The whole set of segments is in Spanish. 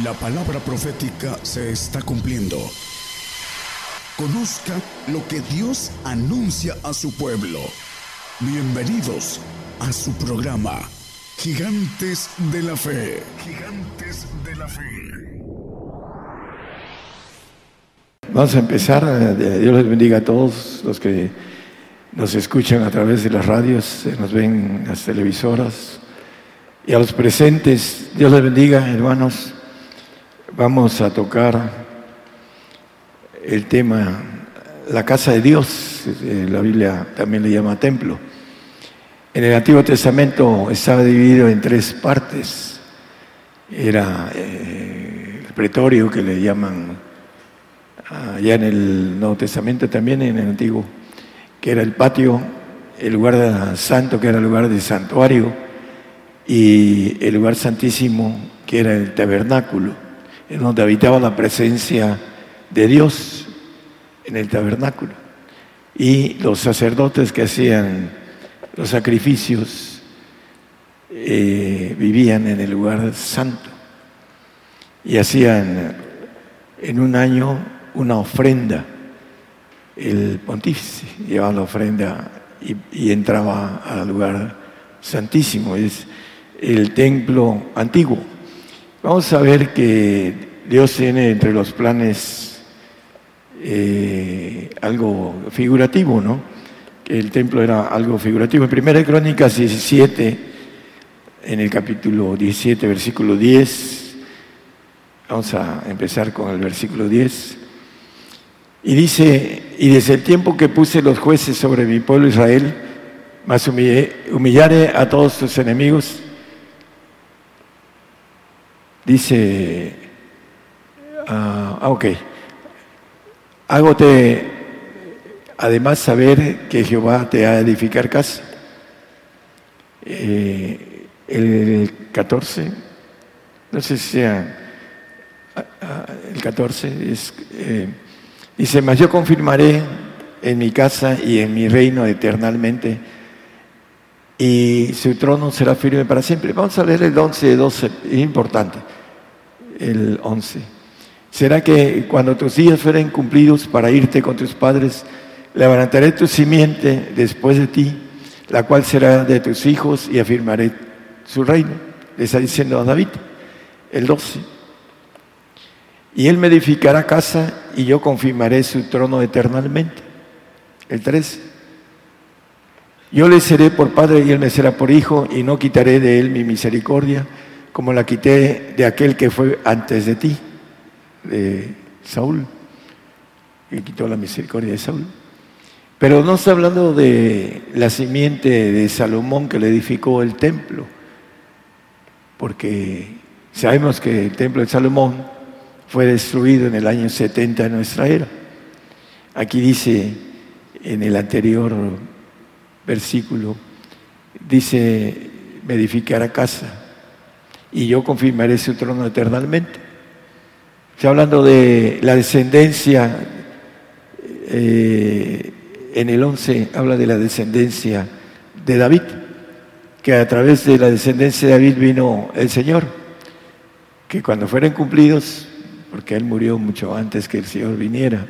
La palabra profética se está cumpliendo. Conozca lo que Dios anuncia a su pueblo. Bienvenidos a su programa, Gigantes de la Fe. Gigantes de la Fe. Vamos a empezar. Eh, Dios les bendiga a todos los que nos escuchan a través de las radios, nos ven en las televisoras. Y a los presentes, Dios les bendiga, hermanos. Vamos a tocar el tema, la casa de Dios, eh, la Biblia también le llama templo. En el Antiguo Testamento estaba dividido en tres partes. Era eh, el pretorio que le llaman allá en el Nuevo Testamento también, en el Antiguo, que era el patio, el lugar santo, que era el lugar de santuario, y el lugar santísimo, que era el tabernáculo en donde habitaba la presencia de Dios en el tabernáculo. Y los sacerdotes que hacían los sacrificios eh, vivían en el lugar santo y hacían en un año una ofrenda. El pontífice llevaba la ofrenda y, y entraba al lugar santísimo, es el templo antiguo. Vamos a ver que Dios tiene entre los planes eh, algo figurativo, ¿no? Que el templo era algo figurativo. En Primera Crónicas 17, en el capítulo 17, versículo 10, vamos a empezar con el versículo 10. Y dice, y desde el tiempo que puse los jueces sobre mi pueblo Israel, más humillaré a todos tus enemigos Dice, ah, ok, hágote además saber que Jehová te ha de edificar casa. Eh, el 14, no sé si sea ah, ah, el 14, es, eh, dice, mas yo confirmaré en mi casa y en mi reino eternamente y su trono será firme para siempre. Vamos a leer el 11, 12, es importante, el 11. Será que cuando tus días fueren cumplidos para irte con tus padres, levantaré tu simiente después de ti, la cual será de tus hijos y afirmaré su reino. Le está diciendo a David, el 12. Y él me edificará casa y yo confirmaré su trono eternamente. El 13. Yo le seré por padre y él me será por hijo, y no quitaré de él mi misericordia, como la quité de aquel que fue antes de ti, de Saúl, que quitó la misericordia de Saúl. Pero no está hablando de la simiente de Salomón que le edificó el templo, porque sabemos que el templo de Salomón fue destruido en el año 70 de nuestra era. Aquí dice en el anterior versículo, dice, me edificará casa y yo confirmaré su trono eternamente. Está hablando de la descendencia, eh, en el 11 habla de la descendencia de David, que a través de la descendencia de David vino el Señor, que cuando fueran cumplidos, porque Él murió mucho antes que el Señor viniera,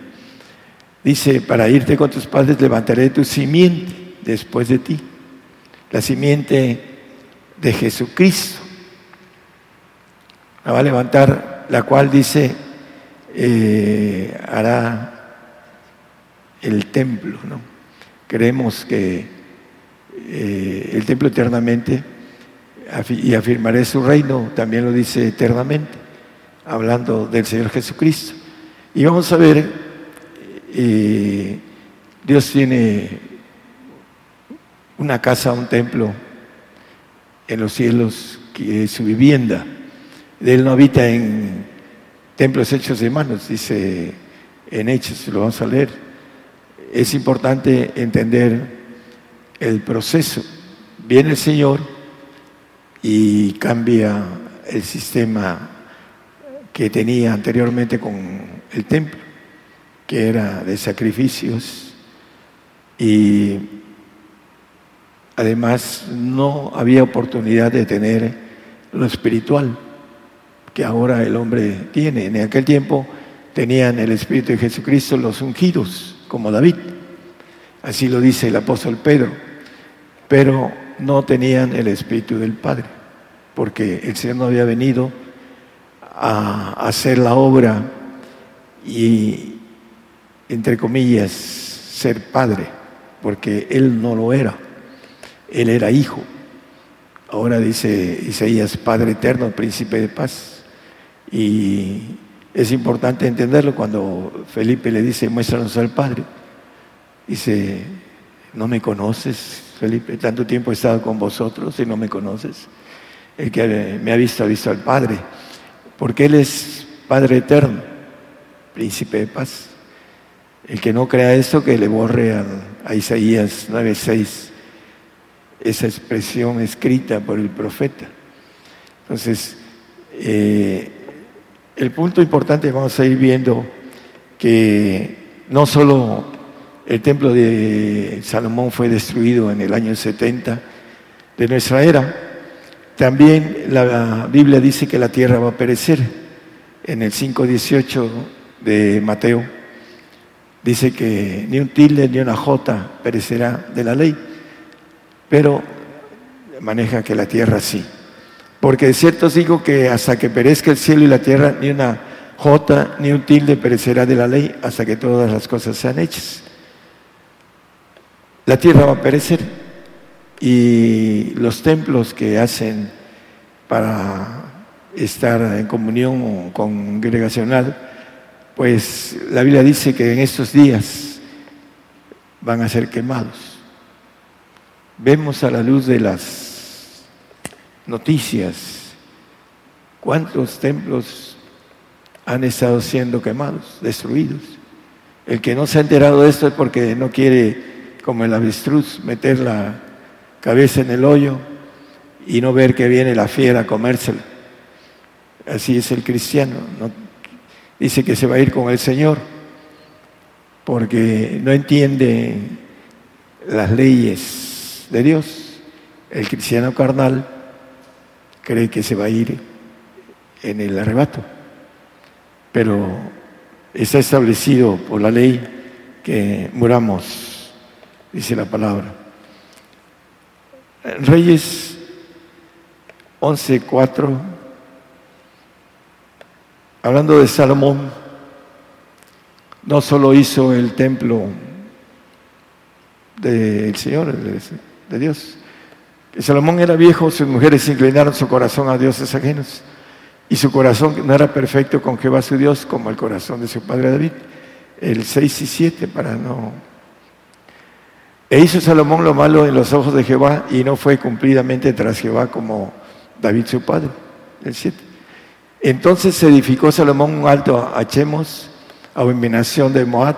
dice, para irte con tus padres levantaré tu simiente después de ti, la simiente de Jesucristo. La va a levantar, la cual dice, eh, hará el templo. ¿no? Creemos que eh, el templo eternamente y afirmaré su reino, también lo dice eternamente, hablando del Señor Jesucristo. Y vamos a ver, eh, Dios tiene una casa, un templo en los cielos, que es su vivienda. Él no habita en templos hechos de manos, dice en Hechos, lo vamos a leer. Es importante entender el proceso. Viene el Señor y cambia el sistema que tenía anteriormente con el templo, que era de sacrificios y Además, no había oportunidad de tener lo espiritual, que ahora el hombre tiene. En aquel tiempo tenían el Espíritu de Jesucristo los ungidos, como David. Así lo dice el apóstol Pedro. Pero no tenían el Espíritu del Padre, porque el Señor no había venido a hacer la obra y, entre comillas, ser Padre, porque Él no lo era. Él era hijo. Ahora dice Isaías, Padre eterno, príncipe de paz. Y es importante entenderlo cuando Felipe le dice, muéstranos al Padre. Dice, ¿no me conoces, Felipe? Tanto tiempo he estado con vosotros y no me conoces. El que me ha visto ha visto al Padre, porque Él es Padre eterno, príncipe de paz. El que no crea esto, que le borre a, a Isaías 9:6, esa expresión escrita por el profeta. Entonces, eh, el punto importante vamos a ir viendo que no solo el templo de Salomón fue destruido en el año 70 de nuestra era, también la Biblia dice que la tierra va a perecer. En el 5.18 de Mateo dice que ni un tilde ni una jota perecerá de la ley, pero maneja que la tierra sí. Porque de cierto os digo que hasta que perezca el cielo y la tierra, ni una jota ni un tilde perecerá de la ley hasta que todas las cosas sean hechas. La tierra va a perecer y los templos que hacen para estar en comunión congregacional, pues la Biblia dice que en estos días van a ser quemados. Vemos a la luz de las noticias cuántos templos han estado siendo quemados, destruidos. El que no se ha enterado de esto es porque no quiere, como el avestruz, meter la cabeza en el hoyo y no ver que viene la fiera a comérsela. Así es el cristiano. Dice que se va a ir con el Señor porque no entiende las leyes de Dios. El cristiano carnal cree que se va a ir en el arrebato, pero está establecido por la ley que muramos, dice la palabra. Reyes 11.4, hablando de Salomón, no solo hizo el templo del Señor, de Dios, Salomón era viejo, sus mujeres inclinaron su corazón a dioses ajenos. Y su corazón no era perfecto con Jehová su Dios como el corazón de su padre David. El 6 y 7 para no... E hizo Salomón lo malo en los ojos de Jehová y no fue cumplidamente tras Jehová como David su padre. El 7. Entonces se edificó Salomón un alto a Chemos, abominación de Moab,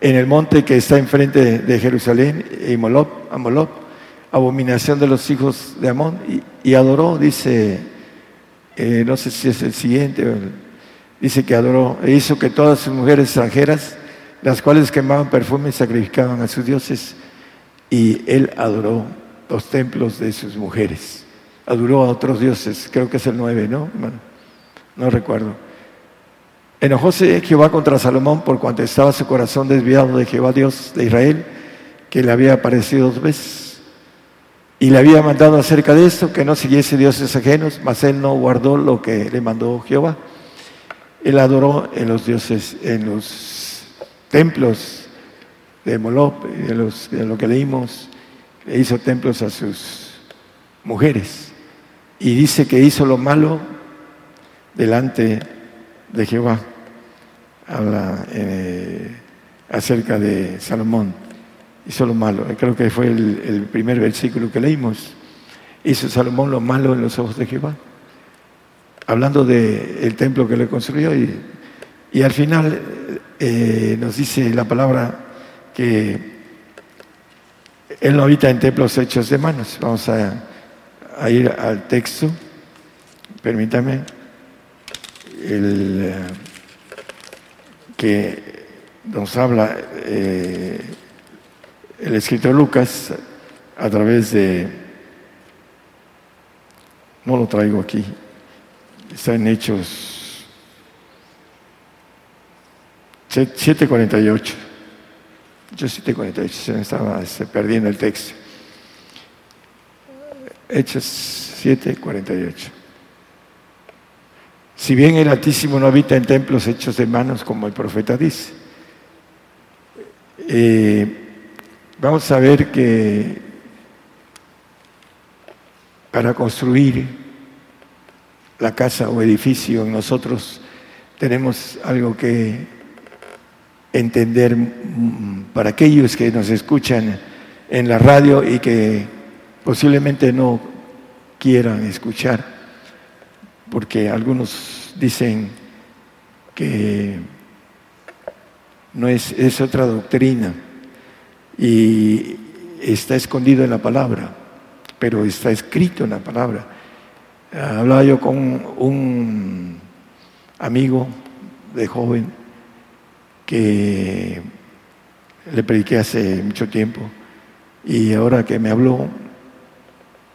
en el monte que está enfrente de Jerusalén, y Molot, a Molot abominación de los hijos de Amón y, adoró, dice, eh, no sé si es el siguiente, dice que adoró, e hizo que todas sus mujeres extranjeras, las cuales quemaban perfume, sacrificaban a sus dioses, y él adoró los templos de sus mujeres. Adoró a otros dioses, creo que es el 9, ¿no? no recuerdo. Enojóse Jehová contra Salomón por cuanto estaba su corazón desviado de Jehová Dios de Israel, que le había aparecido dos veces y le había mandado acerca de esto que no siguiese dioses ajenos, mas él no guardó lo que le mandó Jehová. Él adoró en los dioses, en los templos de Molop, de, los, lo que leímos, le hizo templos a sus mujeres. Y dice que hizo lo malo delante de Jehová. Eh, acerca de Salomón hizo lo malo. Creo que fue el, primer versículo que leímos. Hizo Salomón lo malo en los ojos de Jehová. Hablando del templo que le construyó y, y al final eh, nos dice la palabra que él no habita en templos hechos de manos. Vamos a, ir al texto. Permítame. El, eh, que nos habla eh, el escritor Lucas, a través de, no lo traigo aquí, Está en Hechos 7.48. Hechos 7.48, se me estaba perdiendo el texto. Hechos 7.48. Si bien el Altísimo no habita en templos hechos de manos, como el profeta dice, eh, vamos a ver que para construir la casa o edificio nosotros tenemos algo que entender para aquellos que nos escuchan en la radio y que posiblemente no quieran escuchar, porque algunos dicen que no es, es otra doctrina y está escondido en la palabra, pero está escrito en la palabra. Hablaba yo con un amigo de joven que le prediqué hace mucho tiempo y ahora que me habló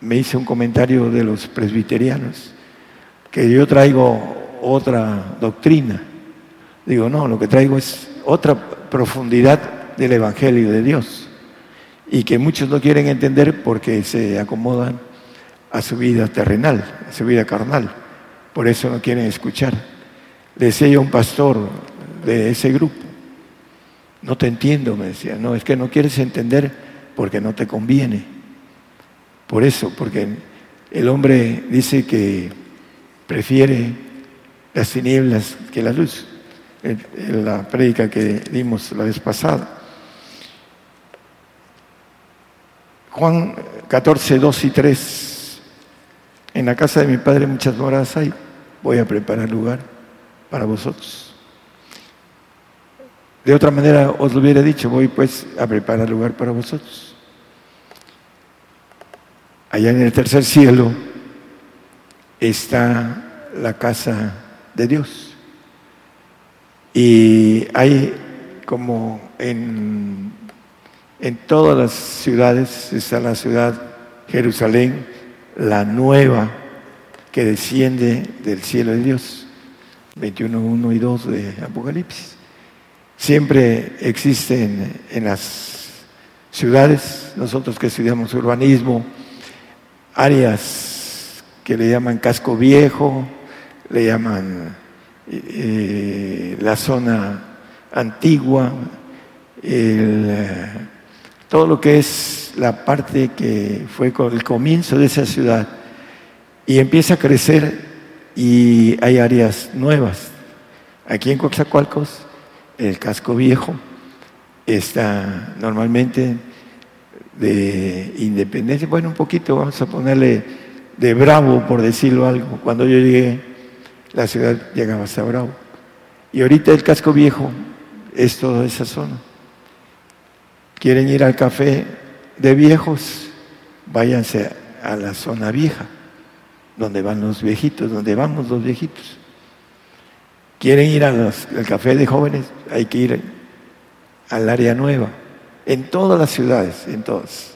me hice un comentario de los presbiterianos que yo traigo otra doctrina. Digo, no, lo que traigo es otra profundidad del Evangelio de Dios y que muchos no quieren entender porque se acomodan a su vida terrenal, a su vida carnal. Por eso no quieren escuchar. decía un pastor de ese grupo, no te entiendo, me decía, no, es que no quieres entender porque no te conviene. Por eso, porque el hombre dice que prefiere las tinieblas que la luz, en la prédica que dimos la vez pasada. Juan 14, 2 y 3. En la casa de mi padre muchas moradas hay. Voy a preparar lugar para vosotros. De otra manera os lo hubiera dicho, voy pues a preparar lugar para vosotros. Allá en el tercer cielo está la casa de Dios. Y hay como en en todas las ciudades está la ciudad Jerusalén, la nueva que desciende del cielo de Dios. 21, 1 y 2 de Apocalipsis. Siempre existen en las ciudades, nosotros que estudiamos urbanismo, áreas que le llaman casco viejo, le llaman eh, la zona antigua, el todo lo que es la parte que fue el comienzo de esa ciudad y empieza a crecer y hay áreas nuevas. Aquí en Coxacualcos, el casco viejo está normalmente de independencia, bueno, un poquito, vamos a ponerle de bravo, por decirlo algo. Cuando yo llegué, la ciudad llegaba hasta bravo. Y ahorita el casco viejo es toda esa zona quieren ir al café de viejos, váyanse a la zona vieja, donde van los viejitos, donde vamos los viejitos. Quieren ir al café de jóvenes, hay que ir al área nueva, en todas las ciudades, en todas.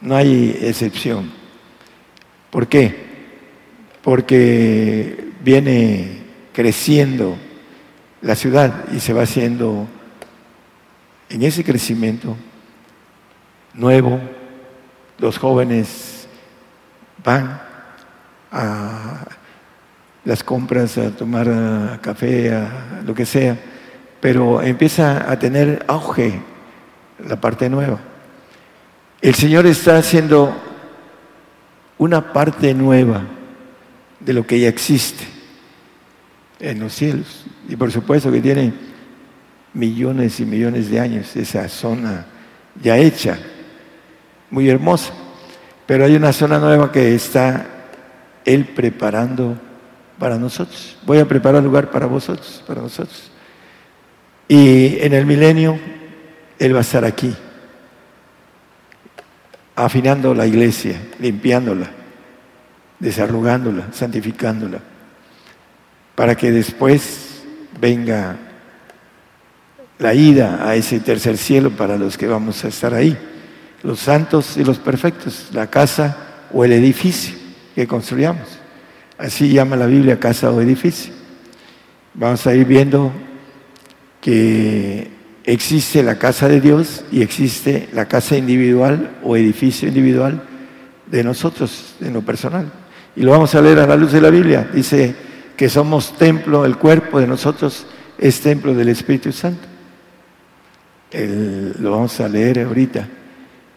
No hay excepción. ¿Por qué? Porque viene creciendo la ciudad y se va haciendo en ese crecimiento nuevo, los jóvenes van a las compras, a tomar café, a lo que sea, pero empieza a tener auge la parte nueva. El Señor está haciendo una parte nueva de lo que ya existe en los cielos. Y por supuesto que tiene millones y millones de años, esa zona ya hecha, muy hermosa. Pero hay una zona nueva que está Él preparando para nosotros. Voy a preparar lugar para vosotros, para nosotros. Y en el milenio Él va a estar aquí, afinando la iglesia, limpiándola, desarrugándola, santificándola, para que después venga la ida a ese tercer cielo para los que vamos a estar ahí, los santos y los perfectos, la casa o el edificio que construyamos. Así llama la Biblia casa o edificio. Vamos a ir viendo que existe la casa de Dios y existe la casa individual o edificio individual de nosotros, en lo personal. Y lo vamos a leer a la luz de la Biblia. Dice que somos templo, el cuerpo de nosotros es templo del Espíritu Santo. Lo vamos a leer ahorita.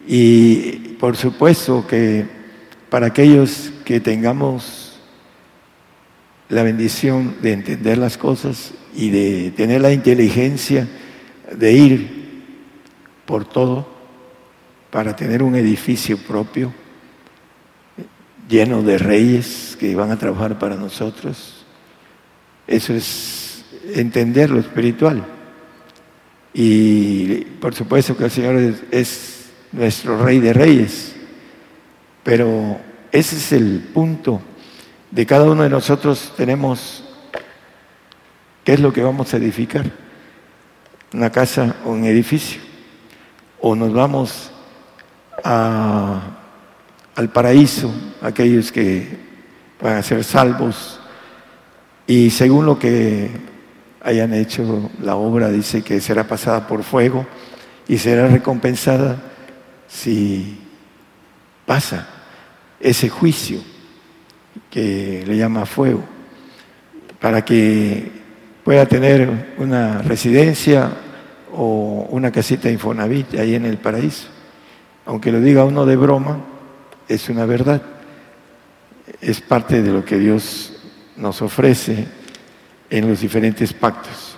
Y por supuesto que para aquellos que tengamos la bendición de entender las cosas y de tener la inteligencia de ir por todo para tener un edificio propio lleno de reyes que van a trabajar para nosotros. Eso es entender lo espiritual. Y por supuesto que el Señor es, nuestro rey de reyes, pero ese es el punto de cada uno de nosotros tenemos qué es lo que vamos a edificar, una casa o un edificio, o nos vamos a al paraíso aquellos que van a ser salvos y según lo que hayan hecho la obra dice que será pasada por fuego y será recompensada si pasa ese juicio que le llama fuego para que pueda tener una residencia o una casita Infonavit ahí en el paraíso. Aunque lo diga uno de broma, es una verdad. Es parte de lo que Dios nos ofrece en los diferentes pactos.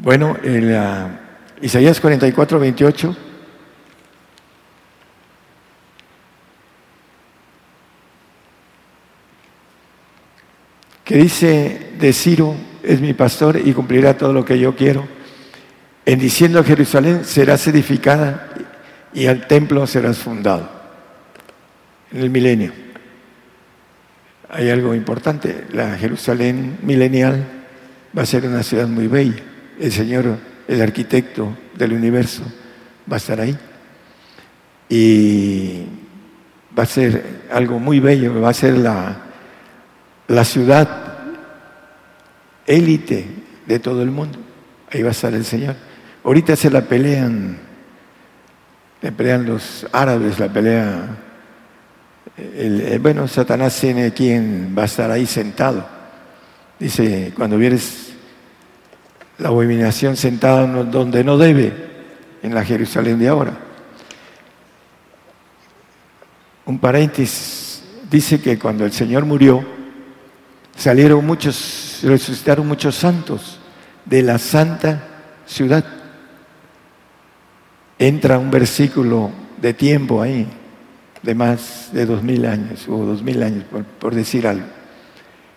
Bueno, en la, Isaías 44, 28. que dice de Ciro, es mi pastor y cumplirá todo lo que yo quiero, en diciendo a Jerusalén serás edificada y al templo serás fundado en el milenio. Hay algo importante, la Jerusalén milenial va a ser una ciudad muy bella. El Señor, el arquitecto del universo, va a estar ahí. Y va a ser algo muy bello, va a ser la, la ciudad élite de todo el mundo. Ahí va a estar el Señor. Ahorita se la pelean la pelean los árabes, la pelea. El, bueno, Satanás tiene quien va a estar ahí sentado. Dice, cuando vieres la abominación sentada donde no debe, en la Jerusalén de ahora. Un paréntesis, dice que cuando el Señor murió, salieron muchos, resucitaron muchos santos de la santa ciudad entra un versículo de tiempo ahí, de más de dos mil años o dos mil años, por, decir algo.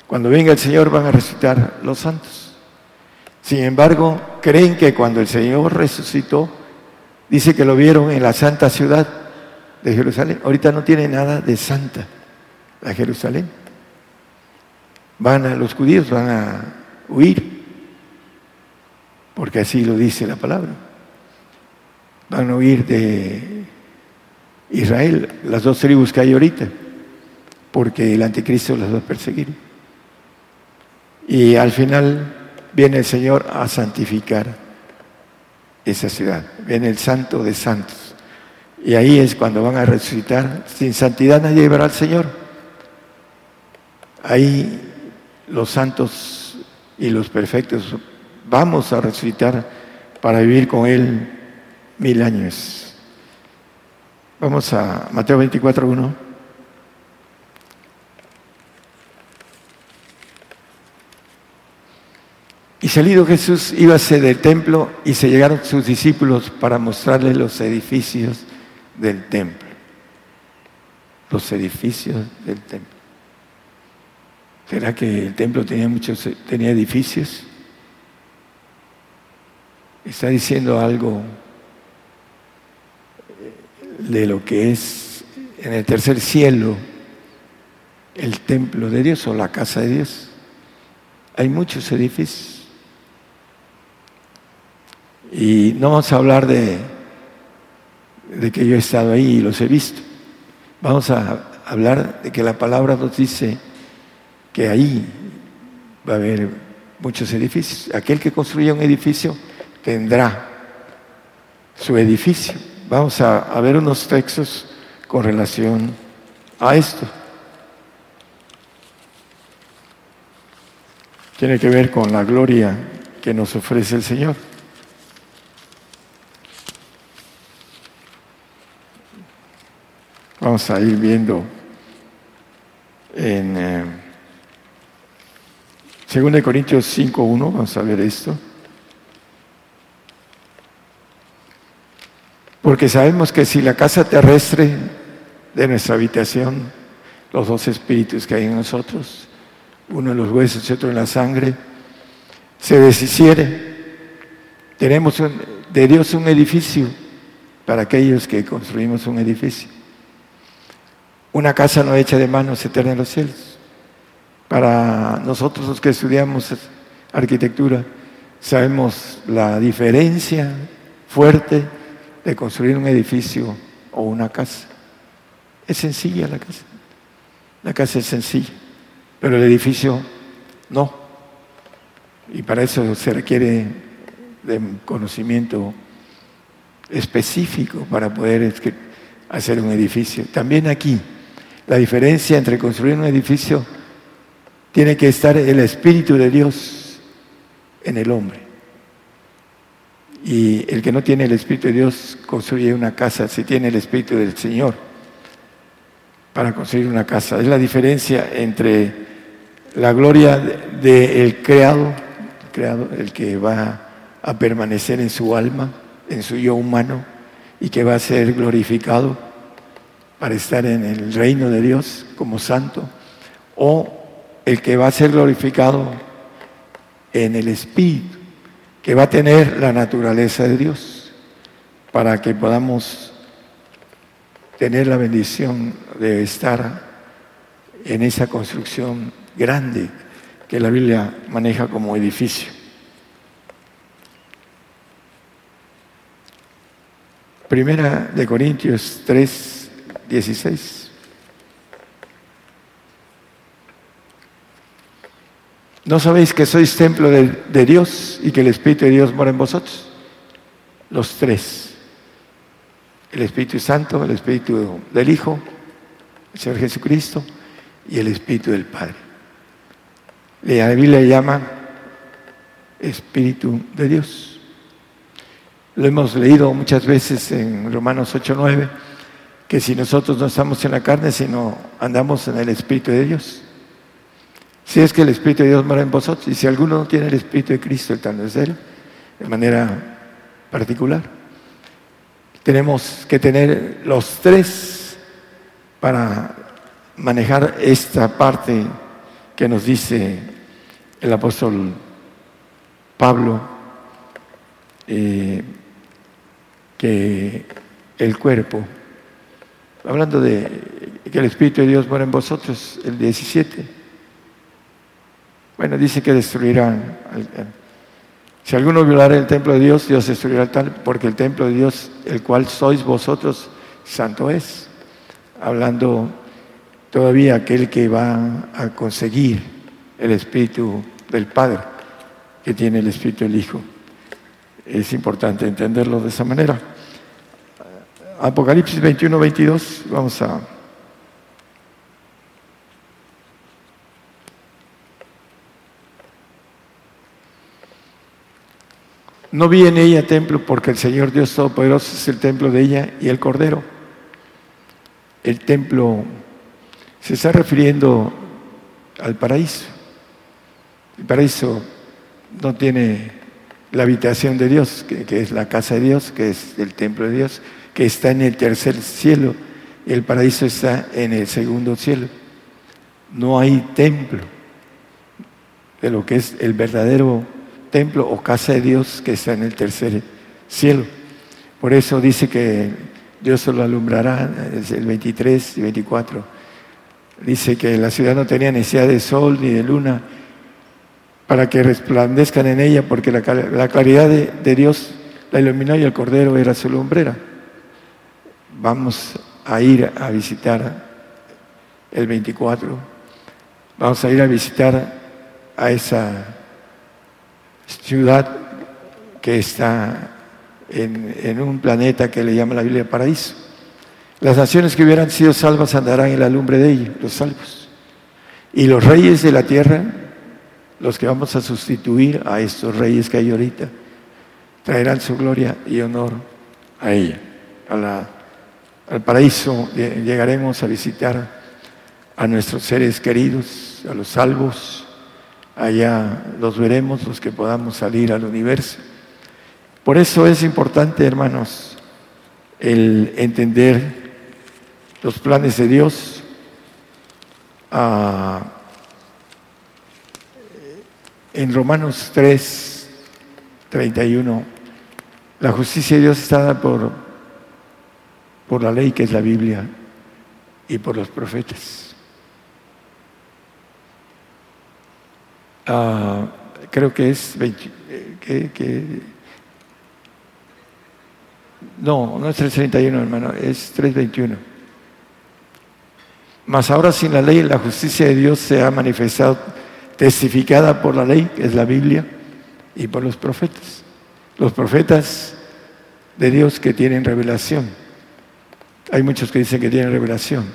Cuando venga el Señor van a resucitar los santos. Sin embargo, creen que cuando el Señor resucitó, dice que lo vieron en la santa ciudad de Jerusalén. Ahorita no tiene nada de santa la Jerusalén. Van a, los judíos van a huir, porque así lo dice la palabra van a huir de Israel, las dos tribus que hay ahorita, porque el anticristo las va a perseguir. Y al final viene el Señor a santificar esa ciudad, viene el santo de santos. Y ahí es cuando van a resucitar. Sin santidad nadie verá al Señor. Ahí los santos y los perfectos vamos a resucitar para vivir con Él mil años. Vamos a Mateo 24, 1. Y salido Jesús, íbase del templo y se llegaron sus discípulos para mostrarle los edificios del templo. Los edificios del templo. ¿Será que el templo tenía muchos tenía edificios? Está diciendo algo de lo que es en el tercer cielo el templo de Dios o la casa de Dios. Hay muchos edificios. Y no vamos a hablar de, de que yo he estado ahí y los he visto. Vamos a hablar de que la palabra nos dice que ahí va a haber muchos edificios. Aquel que construya un edificio tendrá su edificio. Vamos a, ver unos textos con relación a esto. Tiene que ver con la gloria que nos ofrece el Señor. Vamos a ir viendo en eh, 2 Corintios 5.1, vamos a ver esto. Porque sabemos que si la casa terrestre de nuestra habitación, los dos espíritus que hay en nosotros, uno en los huesos y otro en la sangre, se deshiciere, tenemos de Dios un edificio para aquellos que construimos un edificio. Una casa no hecha de manos eterna en los cielos. Para nosotros los que estudiamos arquitectura, sabemos la diferencia fuerte de construir un edificio o una casa. Es sencilla la casa. La casa es sencilla, pero el edificio no. Y para eso se requiere de conocimiento específico para poder hacer un edificio. También aquí, la diferencia entre construir un edificio tiene que estar el Espíritu de Dios en el hombre. Y el que no tiene el Espíritu de Dios construye una casa si tiene el Espíritu del Señor para construir una casa. Es la diferencia entre la gloria del creado, creado, el que va a permanecer en su alma, en su yo humano, y que va a ser glorificado para estar en el reino de Dios como santo, o el que va a ser glorificado en el Espíritu, que va a tener la naturaleza de Dios, para que podamos tener la bendición de estar en esa construcción grande que la Biblia maneja como edificio. Primera de Corintios 3, 16. ¿No sabéis que sois templo de, Dios y que el Espíritu de Dios mora en vosotros? Los tres. El Espíritu Santo, el Espíritu del Hijo, el Señor Jesucristo y el Espíritu del Padre. La Biblia llama Espíritu de Dios. Lo hemos leído muchas veces en Romanos 8:9, que si nosotros no estamos en la carne, sino andamos en el Espíritu de Dios. Si es que el Espíritu de Dios mora en vosotros, y si alguno no tiene el Espíritu de Cristo, el tal es Él, de manera particular. Tenemos que tener los tres para manejar esta parte que nos dice el apóstol Pablo, eh, que el cuerpo, hablando de que el Espíritu de Dios mora en vosotros, el 17, bueno, dice que destruirán. Si alguno violara el templo de Dios, Dios destruirá el tal, porque el templo de Dios, el cual sois vosotros, santo es. Hablando todavía aquel que va a conseguir el Espíritu del Padre, que tiene el Espíritu del Hijo. Es importante entenderlo de esa manera. Apocalipsis 21, 22, vamos a No vi en ella templo porque el Señor Dios Todopoderoso es el templo de ella y el Cordero. El templo se está refiriendo al paraíso. El paraíso no tiene la habitación de Dios, que, es la casa de Dios, que es el templo de Dios, que está en el tercer cielo. El paraíso está en el segundo cielo. No hay templo de lo que es el verdadero templo o casa de Dios que está en el tercer cielo. Por eso dice que Dios solo alumbrará, el 23 y 24. Dice que la ciudad no tenía necesidad de sol ni de luna para que resplandezcan en ella, porque la, claridad de, de, Dios la iluminó y el Cordero era su lumbrera. Vamos a ir a visitar el 24. Vamos a ir a visitar a esa ciudad que está en, un planeta que le llama la Biblia paraíso. Las naciones que hubieran sido salvas andarán en la lumbre de ella, los salvos. Y los reyes de la tierra, los que vamos a sustituir a estos reyes que hay ahorita, traerán su gloria y honor a ella, al paraíso. Llegaremos a visitar a nuestros seres queridos, a los salvos. Allá los veremos, los que podamos salir al universo. Por eso es importante, hermanos, el entender los planes de Dios. Ah, en Romanos 3, 31, la justicia de Dios está dada por, por la ley que es la Biblia y por los profetas. Ah, creo que es que, no, no es 331 hermano, es 321. Mas ahora sin la ley la justicia de Dios se ha manifestado testificada por la ley, que es la Biblia, y por los profetas. Los profetas de Dios que tienen revelación. Hay muchos que dicen que tienen revelación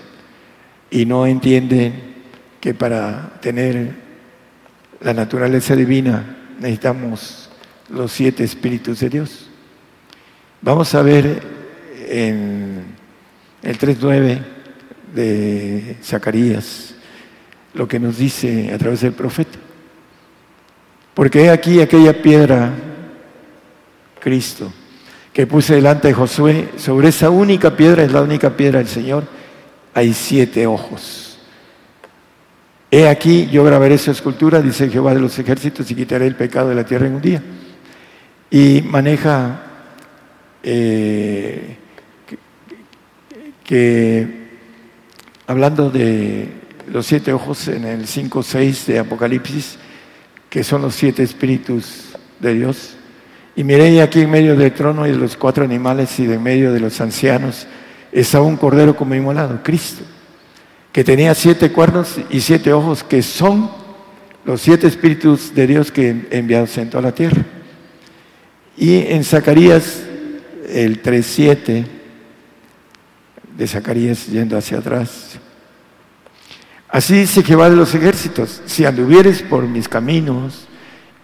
y no entienden que para tener la naturaleza divina necesitamos los siete espíritus de Dios. Vamos a ver en el 3.9 de Zacarías lo que nos dice a través del profeta. Porque aquí aquella piedra Cristo, que puse delante de Josué, sobre esa única piedra, es la única piedra del Señor, hay siete ojos. He aquí, yo grabaré su escultura, dice Jehová de los ejércitos, y quitaré el pecado de la tierra en un día. Y maneja eh, que, hablando de los siete ojos en el 5.6 de Apocalipsis, que son los siete espíritus de Dios, y miré aquí en medio del trono y de los cuatro animales y de en medio de los ancianos estaba un cordero como inmolado, Cristo, que tenía siete cuernos y siete ojos, que son los siete espíritus de Dios que enviados en toda la tierra. Y en Zacarías, el 3.7 de Zacarías yendo hacia atrás, Así dice Jehová de los ejércitos, si anduvieres por mis caminos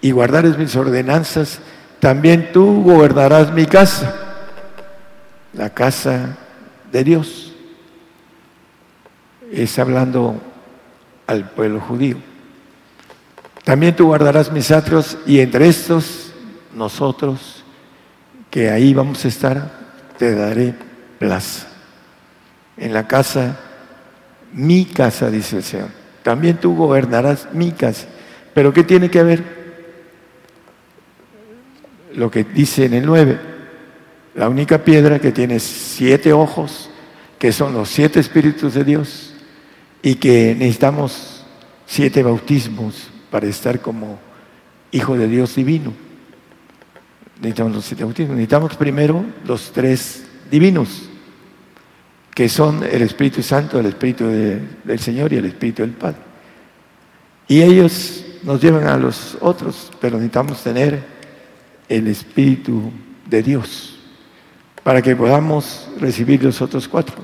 y guardares mis ordenanzas, también tú gobernarás mi casa, la casa de Dios. Es hablando al pueblo judío. También tú guardarás mis atrios y entre estos nosotros, que ahí vamos a estar, te daré plaza. En la casa, mi casa, dice el Señor. También tú gobernarás mi casa. Pero ¿qué tiene que ver? lo que dice en el 9, la única piedra que tiene siete ojos, que son los siete espíritus de Dios, y que necesitamos siete bautismos para estar como hijo de Dios divino. Necesitamos los siete bautismos. Necesitamos primero los tres divinos, que son el Espíritu Santo, el Espíritu del Señor y el Espíritu del Padre. Y ellos nos llevan a los otros, pero necesitamos tener el Espíritu de Dios, para que podamos recibir los otros cuatro,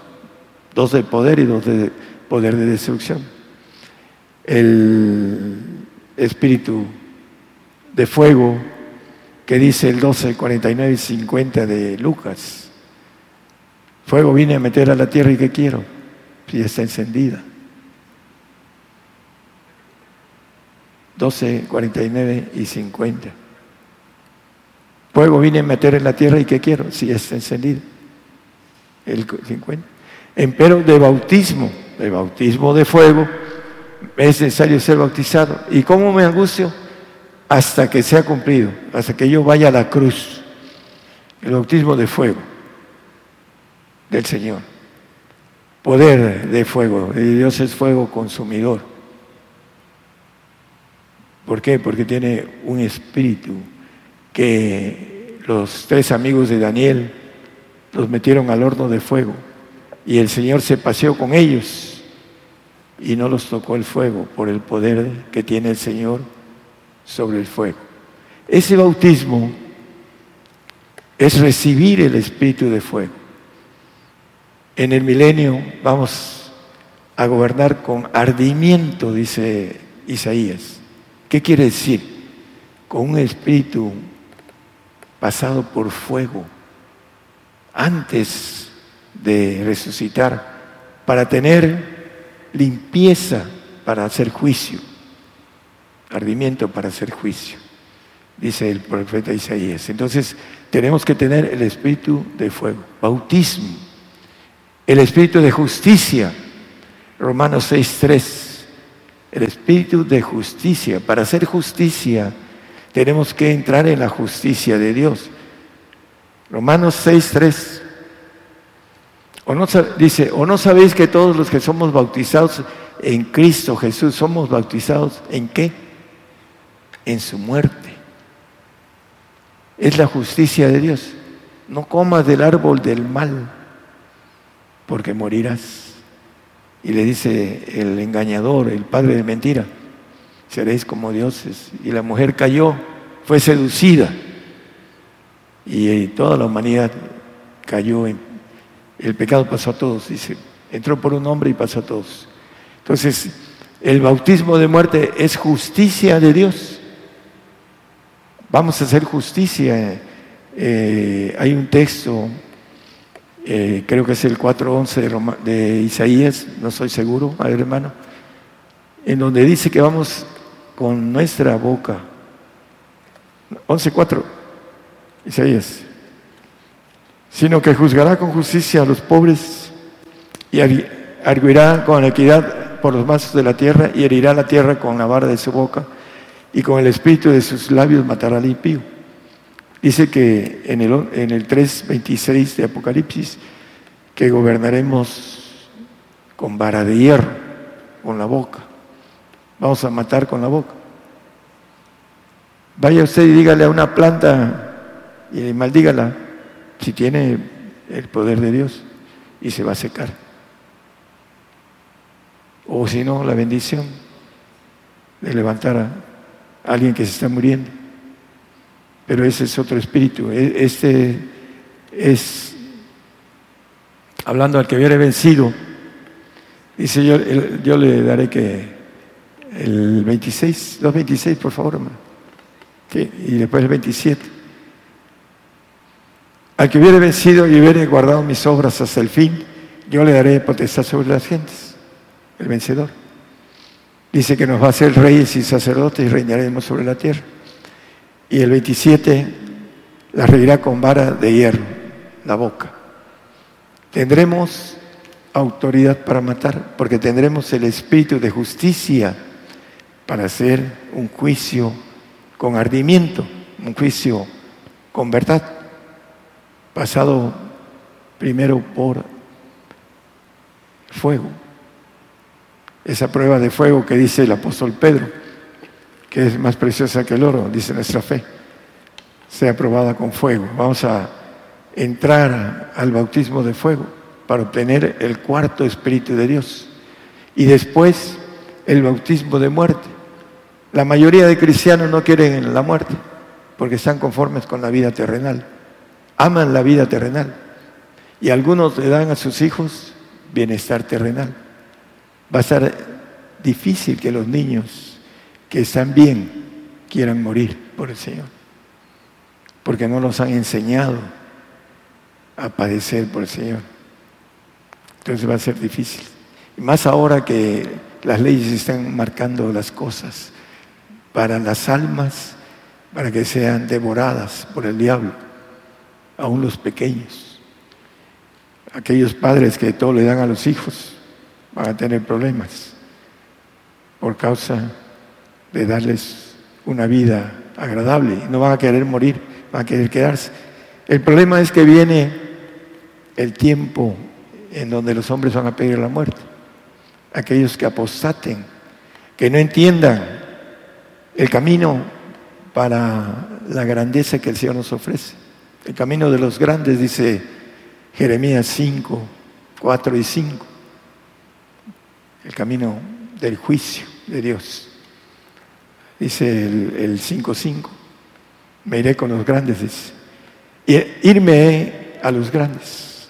dos de poder y dos de poder de destrucción. El Espíritu de fuego que dice el 12, 49 y 50 de Lucas. Fuego vine a meter a la tierra y ¿qué quiero? Si está encendida. 12, 49 y 50. Fuego vine a meter en la tierra y ¿qué quiero? Si está encendido. El 50. Empero de bautismo, de bautismo de fuego, es necesario ser bautizado. ¿Y cómo me angustio? Hasta que sea cumplido, hasta que yo vaya a la cruz. El bautismo de fuego del Señor. Poder de fuego. Dios es fuego consumidor. ¿Por qué? Porque tiene un espíritu que los tres amigos de Daniel los metieron al horno de fuego y el Señor se paseó con ellos y no los tocó el fuego por el poder que tiene el Señor sobre el fuego. Ese bautismo es recibir el espíritu de fuego. En el milenio vamos a gobernar con ardimiento, dice Isaías. ¿Qué quiere decir? Con un espíritu pasado por fuego antes de resucitar para tener limpieza para hacer juicio, ardimiento para hacer juicio, dice el profeta Isaías. Entonces tenemos que tener el espíritu de fuego, bautismo, el espíritu de justicia, Romanos 6.3, el espíritu de justicia. Para hacer justicia tenemos que entrar en la justicia de Dios. Romanos 6.3 o no, dice, o no sabéis que todos los que somos bautizados en Cristo Jesús somos bautizados en qué? En su muerte. Es la justicia de Dios. No comas del árbol del mal, porque morirás. Y le dice el engañador, el padre de mentira, seréis como dioses. Y la mujer cayó, fue seducida. Y toda la humanidad cayó en el pecado pasó a todos, dice. Entró por un hombre y pasó a todos. Entonces, el bautismo de muerte es justicia de Dios. Vamos a hacer justicia. Eh, hay un texto, eh, creo que es el 4.11 de, de Isaías, no soy seguro, hermano, en donde dice que vamos con nuestra boca. 11.4, Isaías sino que juzgará con justicia a los pobres y arguirá con equidad por los mazos de la tierra y herirá la tierra con la vara de su boca y con el espíritu de sus labios matará al impío. Dice que en el, en el 3.26 de Apocalipsis que gobernaremos con vara de hierro, con la boca. Vamos a matar con la boca. Vaya usted y dígale a una planta y maldígala si tiene el poder de Dios y se va a secar. O si no, la bendición de levantar a alguien que se está muriendo. Pero ese es otro espíritu. E, este es, hablando al que hubiera vencido, dice yo, yo le daré que el 26, 2.26 por favor, hermano. y después el 27. Al que hubiere vencido y hubiere guardado mis obras hasta el fin, yo le daré potestad sobre las gentes, el vencedor. Dice que nos va a ser reyes y sacerdotes y reinaremos sobre la tierra. Y el 27 la reirá con vara de hierro, la boca. Tendremos autoridad para matar, porque tendremos el espíritu de justicia para hacer un juicio con ardimiento, un juicio con verdad pasado primero por fuego. Esa prueba de fuego que dice el apóstol Pedro, que es más preciosa que el oro, dice nuestra fe, sea probada con fuego. Vamos a entrar al bautismo de fuego para obtener el cuarto Espíritu de Dios. Y después el bautismo de muerte. La mayoría de cristianos no quieren la muerte porque están conformes con la vida terrenal aman la vida terrenal y algunos le dan a sus hijos bienestar terrenal. Va a ser difícil que los niños que están bien quieran morir por el Señor, porque no los han enseñado a padecer por el Señor. Entonces va a ser difícil. Y más ahora que las leyes están marcando las cosas para las almas, para que sean devoradas por el diablo aún los pequeños. Aquellos padres que todo le dan a los hijos van a tener problemas por causa de darles una vida agradable. No van a querer morir, van a querer quedarse. El problema es que viene el tiempo en donde los hombres van a pedir la muerte. Aquellos que apostaten, que no entiendan el camino para la grandeza que el Señor nos ofrece. El camino de los grandes, dice Jeremías 5, 4 y 5. el camino del juicio de Dios. Dice el 5.5, me iré con los grandes, dice. Irme a los grandes,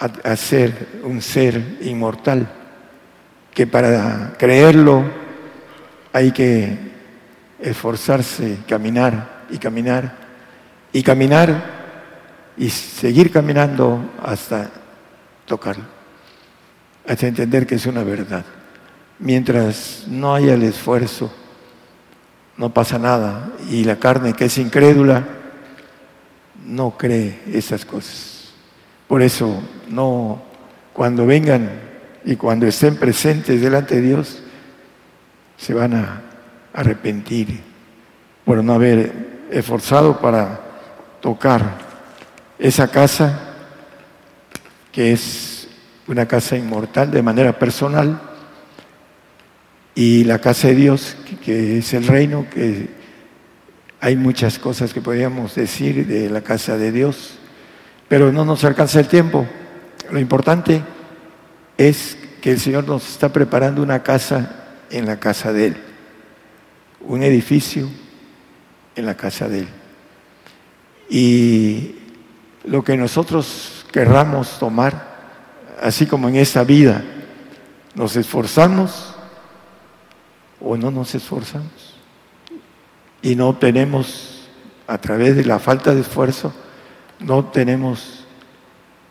a ser un ser inmortal, que para creerlo hay que esforzarse, caminar y caminar y caminar y seguir caminando hasta tocarlo, hasta entender que es una verdad. Mientras no haya el esfuerzo, no pasa nada. Y la carne que es incrédula no cree esas cosas. Por eso, no, cuando vengan y cuando estén presentes delante de Dios, se van a arrepentir por no haber esforzado para tocar esa casa que es una casa inmortal de manera personal y la casa de Dios que es el reino que hay muchas cosas que podríamos decir de la casa de Dios pero no nos alcanza el tiempo. Lo importante es que el Señor nos está preparando una casa en la casa de Él un edificio en la casa de Él y lo que nosotros querramos tomar, así como en esta vida, nos esforzamos o no nos esforzamos. Y no tenemos, a través de la falta de esfuerzo, no tenemos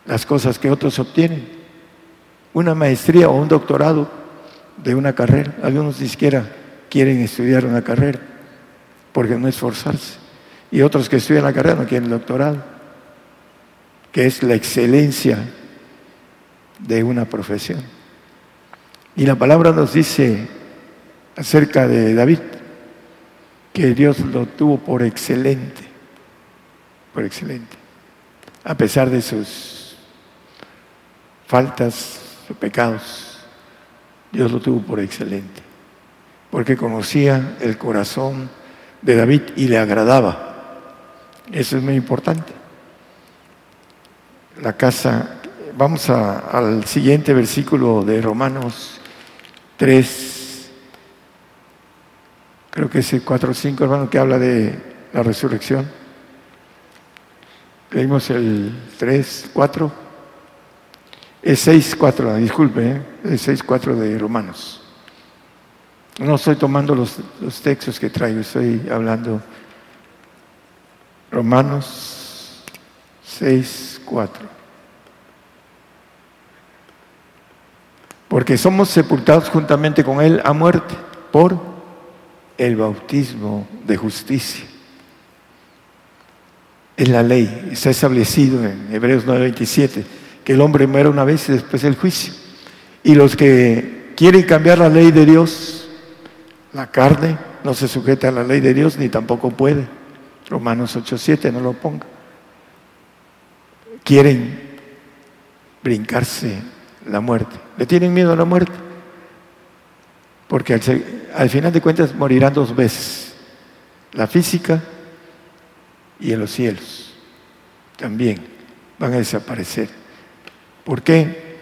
las cosas que otros obtienen. Una maestría o un doctorado de una carrera. Algunos ni siquiera quieren estudiar una carrera porque no esforzarse y otros que estudian la carrera no quieren el doctorado, que es la excelencia de una profesión. Y la palabra nos dice acerca de David, que Dios lo tuvo por excelente, por excelente, a pesar de sus faltas, sus pecados, Dios lo tuvo por excelente, porque conocía el corazón de David y le agradaba. Eso es muy importante. La casa, vamos al siguiente versículo de Romanos 3, creo que es el 4 o 5, hermano, que habla de la resurrección. Leímos el 3, 4. Es 6, 4, disculpe, ¿eh? es 6, 4 de Romanos. No estoy tomando los, los textos que traigo, estoy hablando Romanos 6, 4. Porque somos sepultados juntamente con Él a muerte por el bautismo de justicia. Es la ley, está establecido en Hebreos 9:27, que el hombre muere una vez y después el juicio. Y los que quieren cambiar la ley de Dios, la carne no se sujeta a la ley de Dios ni tampoco puede. Romanos 8:7, no lo ponga. Quieren brincarse la muerte. ¿Le tienen miedo a la muerte? Porque al, final de cuentas morirán dos veces. La física y en los cielos. También van a desaparecer. ¿Por qué?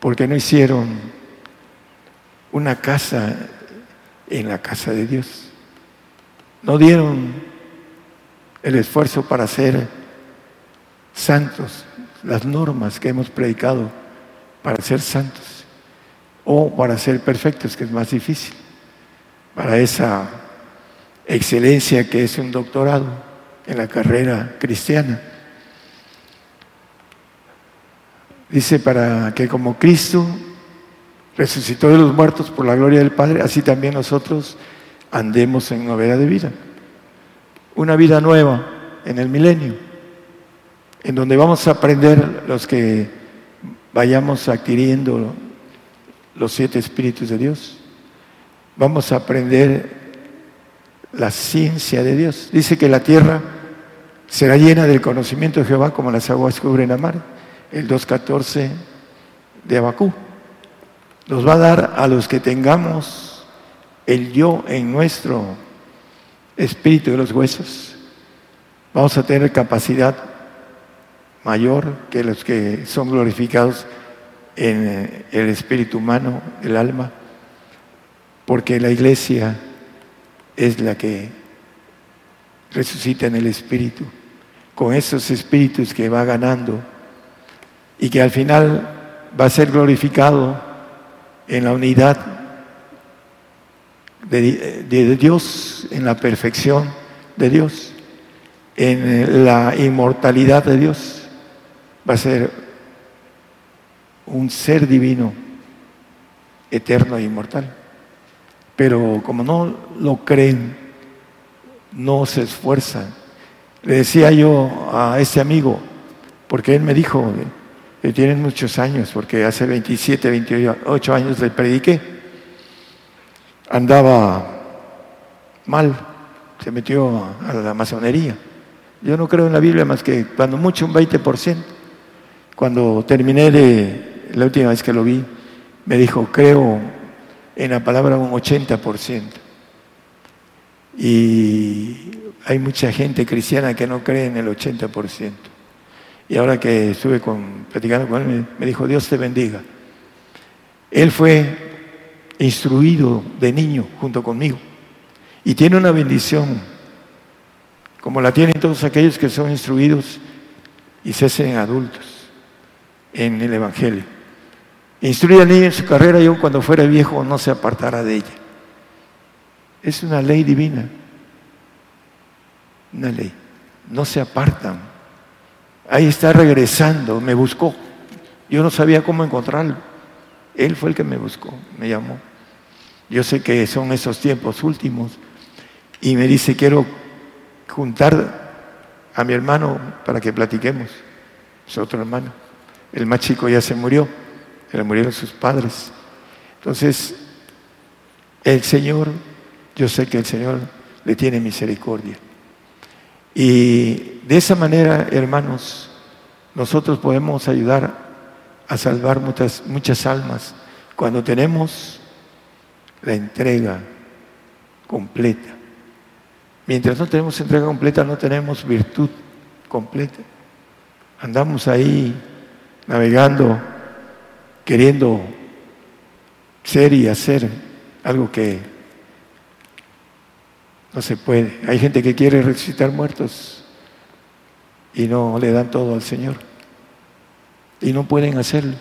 Porque no hicieron una casa en la casa de Dios. No dieron el esfuerzo para ser santos, las normas que hemos predicado para ser santos o para ser perfectos, que es más difícil, para esa excelencia que es un doctorado en la carrera cristiana. Dice, para que como Cristo resucitó de los muertos por la gloria del Padre, así también nosotros andemos en novedad de vida una vida nueva en el milenio, en donde vamos a aprender los que vayamos adquiriendo los siete espíritus de Dios. Vamos a aprender la ciencia de Dios. Dice que la tierra será llena del conocimiento de Jehová como las aguas cubren la mar. El 2.14 de Abacú. Nos va a dar a los que tengamos el yo en nuestro espíritu de los huesos. Vamos a tener capacidad mayor que los que son glorificados en el espíritu humano, el alma, porque la iglesia es la que resucita en el espíritu, con esos espíritus que va ganando y que al final va a ser glorificado en la unidad de, Dios, en la perfección de Dios, en la inmortalidad de Dios. Va a ser un ser divino, eterno e inmortal. Pero como no lo creen, no se esfuerzan. Le decía yo a ese amigo, porque él me dijo que tienen muchos años, porque hace 27, 28 años le prediqué, andaba mal, se metió a la masonería. Yo no creo en la Biblia más que cuando mucho un 20%. Cuando terminé la última vez que lo vi, me dijo, creo en la palabra un 80%. Y hay mucha gente cristiana que no cree en el 80%. Y ahora que estuve con, platicando con él, me dijo, Dios te bendiga. Él fue instruido de niño junto conmigo y tiene una bendición, como la tienen todos aquellos que son instruidos y se hacen adultos en el Evangelio. Instruye al niño en su carrera y aun cuando fuera viejo no se apartará de ella. Es una ley divina, una ley. No se apartan Ahí está regresando, me buscó. Yo no sabía cómo encontrarlo. Él fue el que me buscó, me llamó. Yo sé que son esos tiempos últimos. Y me dice, quiero juntar a mi hermano para que platiquemos. Es otro hermano. El más chico ya se murió. Le murieron sus padres. Entonces, el Señor, yo sé que el Señor le tiene misericordia. Y de esa manera, hermanos, nosotros podemos ayudar a salvar muchas, muchas almas cuando tenemos la entrega completa. Mientras no tenemos entrega completa, no tenemos virtud completa. Andamos ahí navegando, queriendo ser y hacer algo que no se puede. Hay gente que quiere resucitar muertos y no le dan todo al Señor. Y no pueden hacerlo.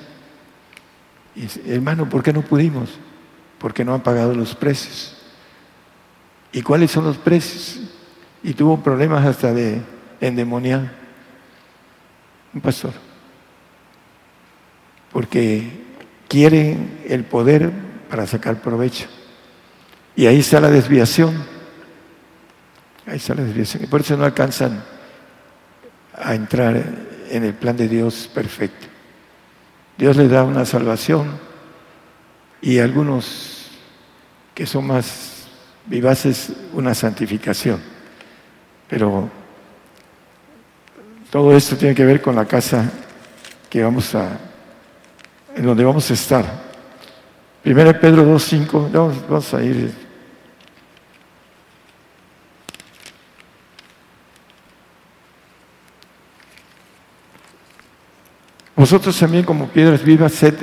hermano, ¿por qué no pudimos? Porque no han pagado los precios. ¿Y cuáles son los precios? Y tuvo problemas hasta de endemoniar. Un pastor. Porque quieren el poder para sacar provecho. Y ahí está la desviación. Ahí está la desviación. Y por eso no alcanzan a entrar en el plan de Dios perfecto. Dios les da una salvación y algunos que son más vivaces una santificación. Pero todo esto tiene que ver con la casa que vamos a, en donde vamos a estar. Primero Pedro 2.5, vamos, vamos a ir Vosotros también como piedras vivas sed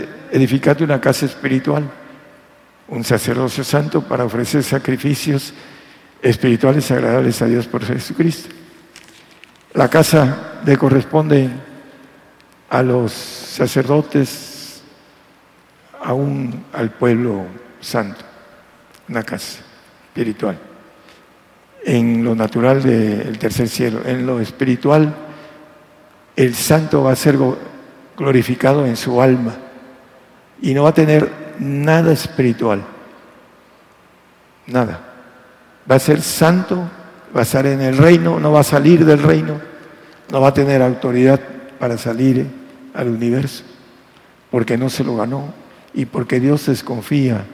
una casa espiritual, un sacerdocio santo para ofrecer sacrificios espirituales agradables a Dios por Jesucristo. La casa le corresponde a los sacerdotes, aún al pueblo santo, una casa espiritual. En lo natural del tercer cielo, en lo espiritual, el santo va a ser glorificado en su alma y no va a tener nada espiritual, nada. Va a ser santo, va a estar en el reino, no va a salir del reino, no va a tener autoridad para salir al universo, porque no se lo ganó y porque Dios desconfía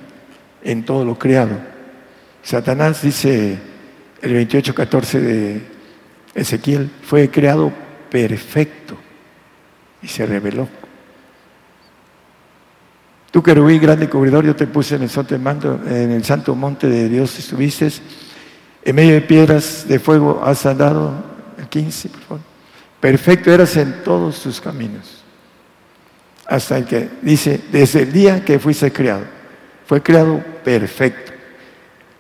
en todo lo creado. Satanás dice el 28-14 de Ezequiel, fue creado perfecto y se reveló. Tú, querubín grande cubridor, yo te puse en el, santo en el santo monte de Dios estuviste. En medio de piedras de fuego has andado, el 15, por favor. perfecto eras en todos tus caminos. Hasta el que dice, desde el día que fuiste creado, fue creado perfecto.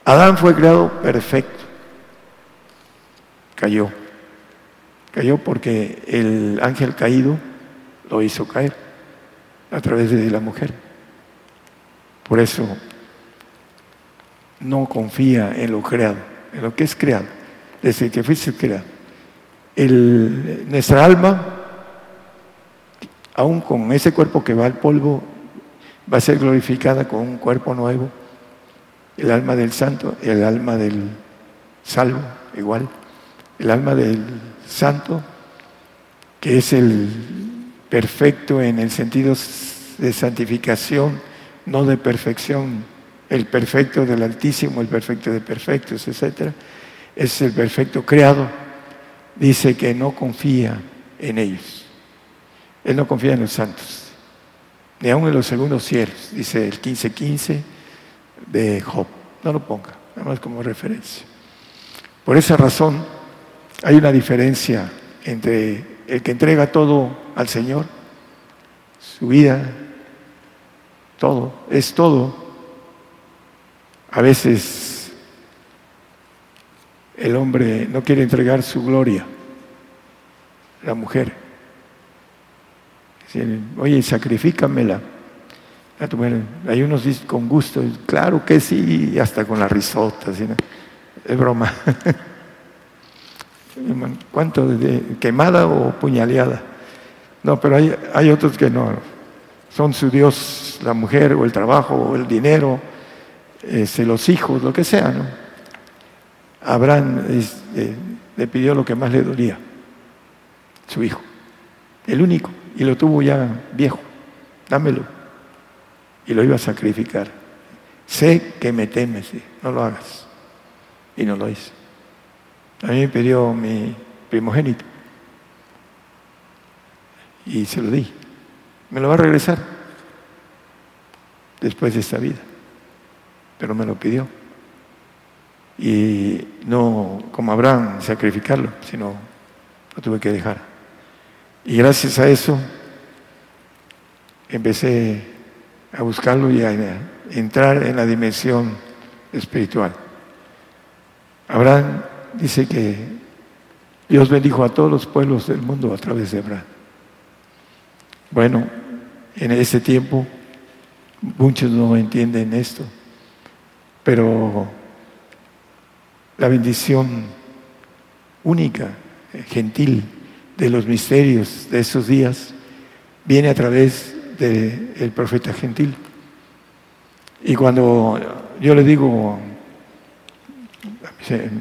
Adán fue creado perfecto. Cayó. Cayó porque el ángel caído lo hizo caer a través de la mujer. Por eso no confía en lo creado, en lo que es creado, desde que fuiste creado. nuestra alma, aún con ese cuerpo que va al polvo, va a ser glorificada con un cuerpo nuevo. El alma del santo, el alma del salvo, igual. El alma del santo, que es el perfecto en el sentido de santificación, no de perfección, el perfecto del Altísimo, el perfecto de perfectos, etc. Es el perfecto creado. Dice que no confía en ellos. Él no confía en los santos, ni aun en los segundos cielos, dice el 15:15 de Job. No lo ponga, nada más como referencia. Por esa razón, hay una diferencia entre el que entrega todo al Señor, su vida, todo, es todo. A veces el hombre no quiere entregar su gloria, la mujer. Oye, sacrifícamela. Hay unos dicen con gusto, claro que sí, hasta con la risota, es broma. ¿Cuánto? De ¿Quemada o puñaleada? No, pero hay, hay otros que no. Son su Dios la mujer o el trabajo o el dinero, este, los hijos, lo que sea. ¿no? Abraham eh, le pidió lo que más le dolía, su hijo, el único, y lo tuvo ya viejo. Dámelo. Y lo iba a sacrificar. Sé que me temes, no lo hagas. Y no lo hizo. A mí me pidió mi primogénito. Y se lo di. Me lo va a regresar después de esta vida. Pero me lo pidió. Y no como Abraham sacrificarlo, sino lo tuve que dejar. Y gracias a eso empecé a buscarlo y a entrar en la dimensión espiritual. Abraham dice que Dios bendijo a todos los pueblos del mundo a través de Abraham. Bueno, en ese tiempo muchos no entienden esto, pero la bendición única, gentil de los misterios de esos días viene a través del profeta gentil. Y cuando yo le digo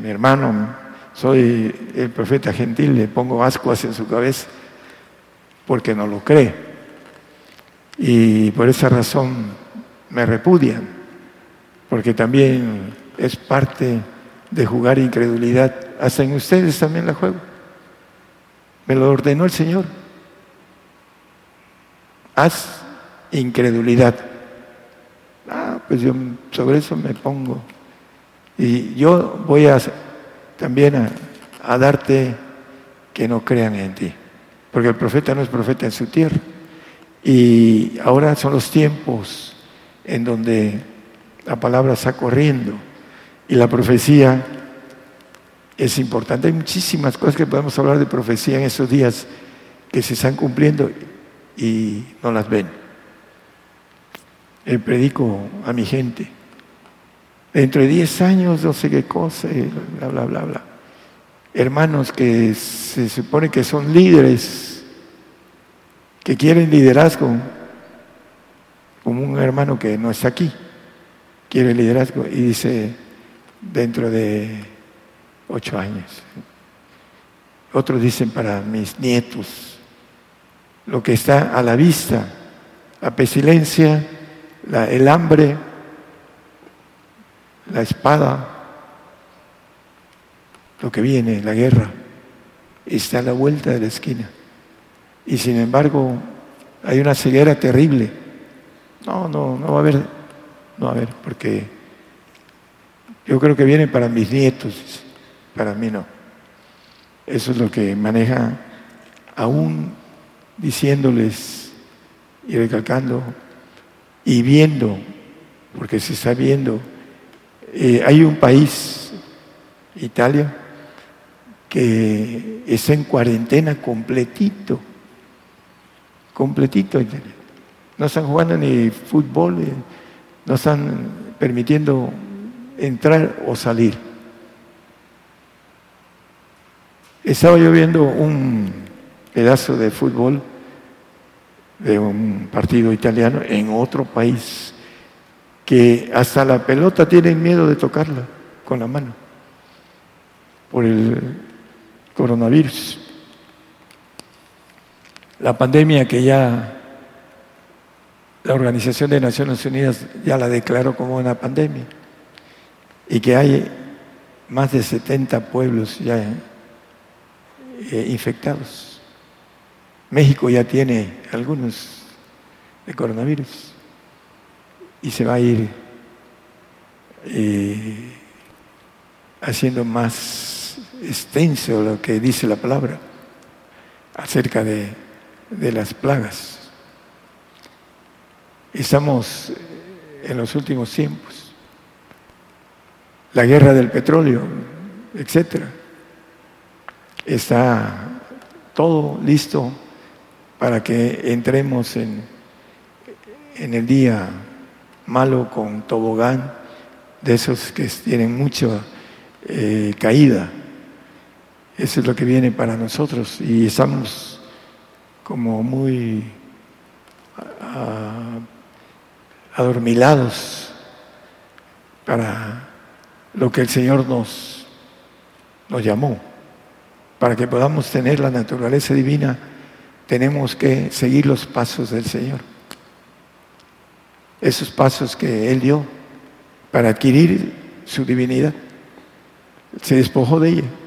mi hermano, soy el profeta gentil, le pongo ascuas en su cabeza porque no lo cree. Y por esa razón me repudian, porque también es parte de jugar incredulidad. Hasta en ustedes también la juego. Me lo ordenó el Señor. Haz incredulidad. Ah, pues yo sobre eso me pongo. Y yo voy a también a, darte que no crean en ti, porque el profeta no es profeta en su tierra. Y ahora son los tiempos en donde la palabra está corriendo y la profecía es importante. Hay muchísimas cosas que podemos hablar de profecía en esos días que se están cumpliendo y no las ven. El predico a mi gente Dentro de 10 años, no sé qué cosa, bla, bla, bla, bla. Hermanos que se supone que son líderes, que quieren liderazgo, como un hermano que no está aquí, quiere liderazgo y dice, dentro de ocho años. Otros dicen para mis nietos, lo que está a la vista, la pestilencia, el hambre, la espada, lo que viene, la guerra, está a la vuelta de la esquina. Y sin embargo, hay una ceguera terrible. No, no, no va a haber, no va a haber, porque yo creo que viene para mis nietos, para mí no. Eso es lo que maneja aún diciéndoles y recalcando y viendo, porque se está viendo, eh, hay un país, Italia, que está en cuarentena completito, completito. No están jugando ni fútbol, eh, no están permitiendo entrar o salir. Estaba yo viendo un pedazo de fútbol de un partido italiano en otro país, que hasta la pelota tienen miedo de tocarla con la mano por el coronavirus. La pandemia que ya la Organización de Naciones Unidas ya la declaró como una pandemia y que hay más de 70 pueblos ya eh, infectados. México ya tiene algunos de coronavirus y se va a ir eh, haciendo más extenso lo que dice la palabra acerca de, de las plagas. Estamos en los últimos tiempos la guerra del petróleo, etcétera. Está todo listo para que entremos en, en el día malo con tobogán, de esos que tienen mucha eh, caída. Eso es lo que viene para nosotros y estamos como muy ah, adormilados para lo que el Señor nos, nos llamó. Para que podamos tener la naturaleza divina, tenemos que seguir los pasos del Señor. Esos pasos que Él dio para adquirir su divinidad. Se despojó de ella.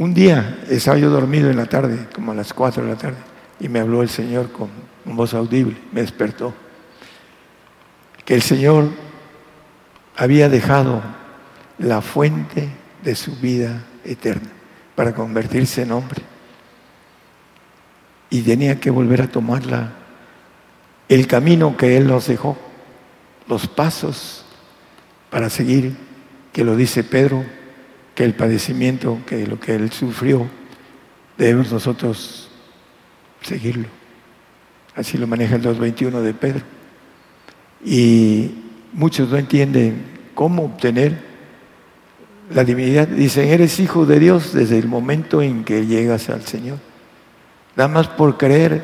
Un día estaba yo dormido en la tarde, como a las cuatro de la tarde, y me habló el Señor con voz audible, me despertó. Que el Señor había dejado la fuente de su vida eterna para convertirse en hombre. Y tenía que volver a tomarla, el camino que Él nos dejó, los pasos para seguir, que lo dice Pedro, el padecimiento, que lo que Él sufrió, debemos nosotros seguirlo. Así lo maneja el 2.21 de Pedro. Y muchos no entienden cómo obtener la divinidad. Dicen, eres hijo de Dios desde el momento en que llegas al Señor. Nada más por creer,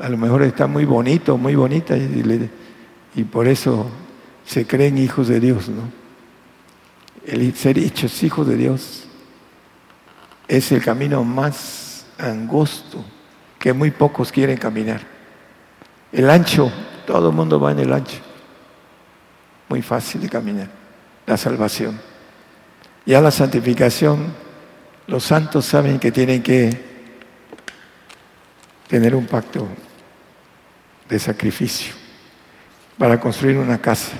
a lo mejor está muy bonito, muy bonita, y, por eso se creen hijos de Dios, ¿no? El ser hechos hijos de Dios es el camino más angosto que muy pocos quieren caminar. El ancho, todo el mundo va en el ancho muy fácil de caminar, la salvación. Ya la santificación, los santos saben que tienen que tener un pacto de sacrificio para construir una casa.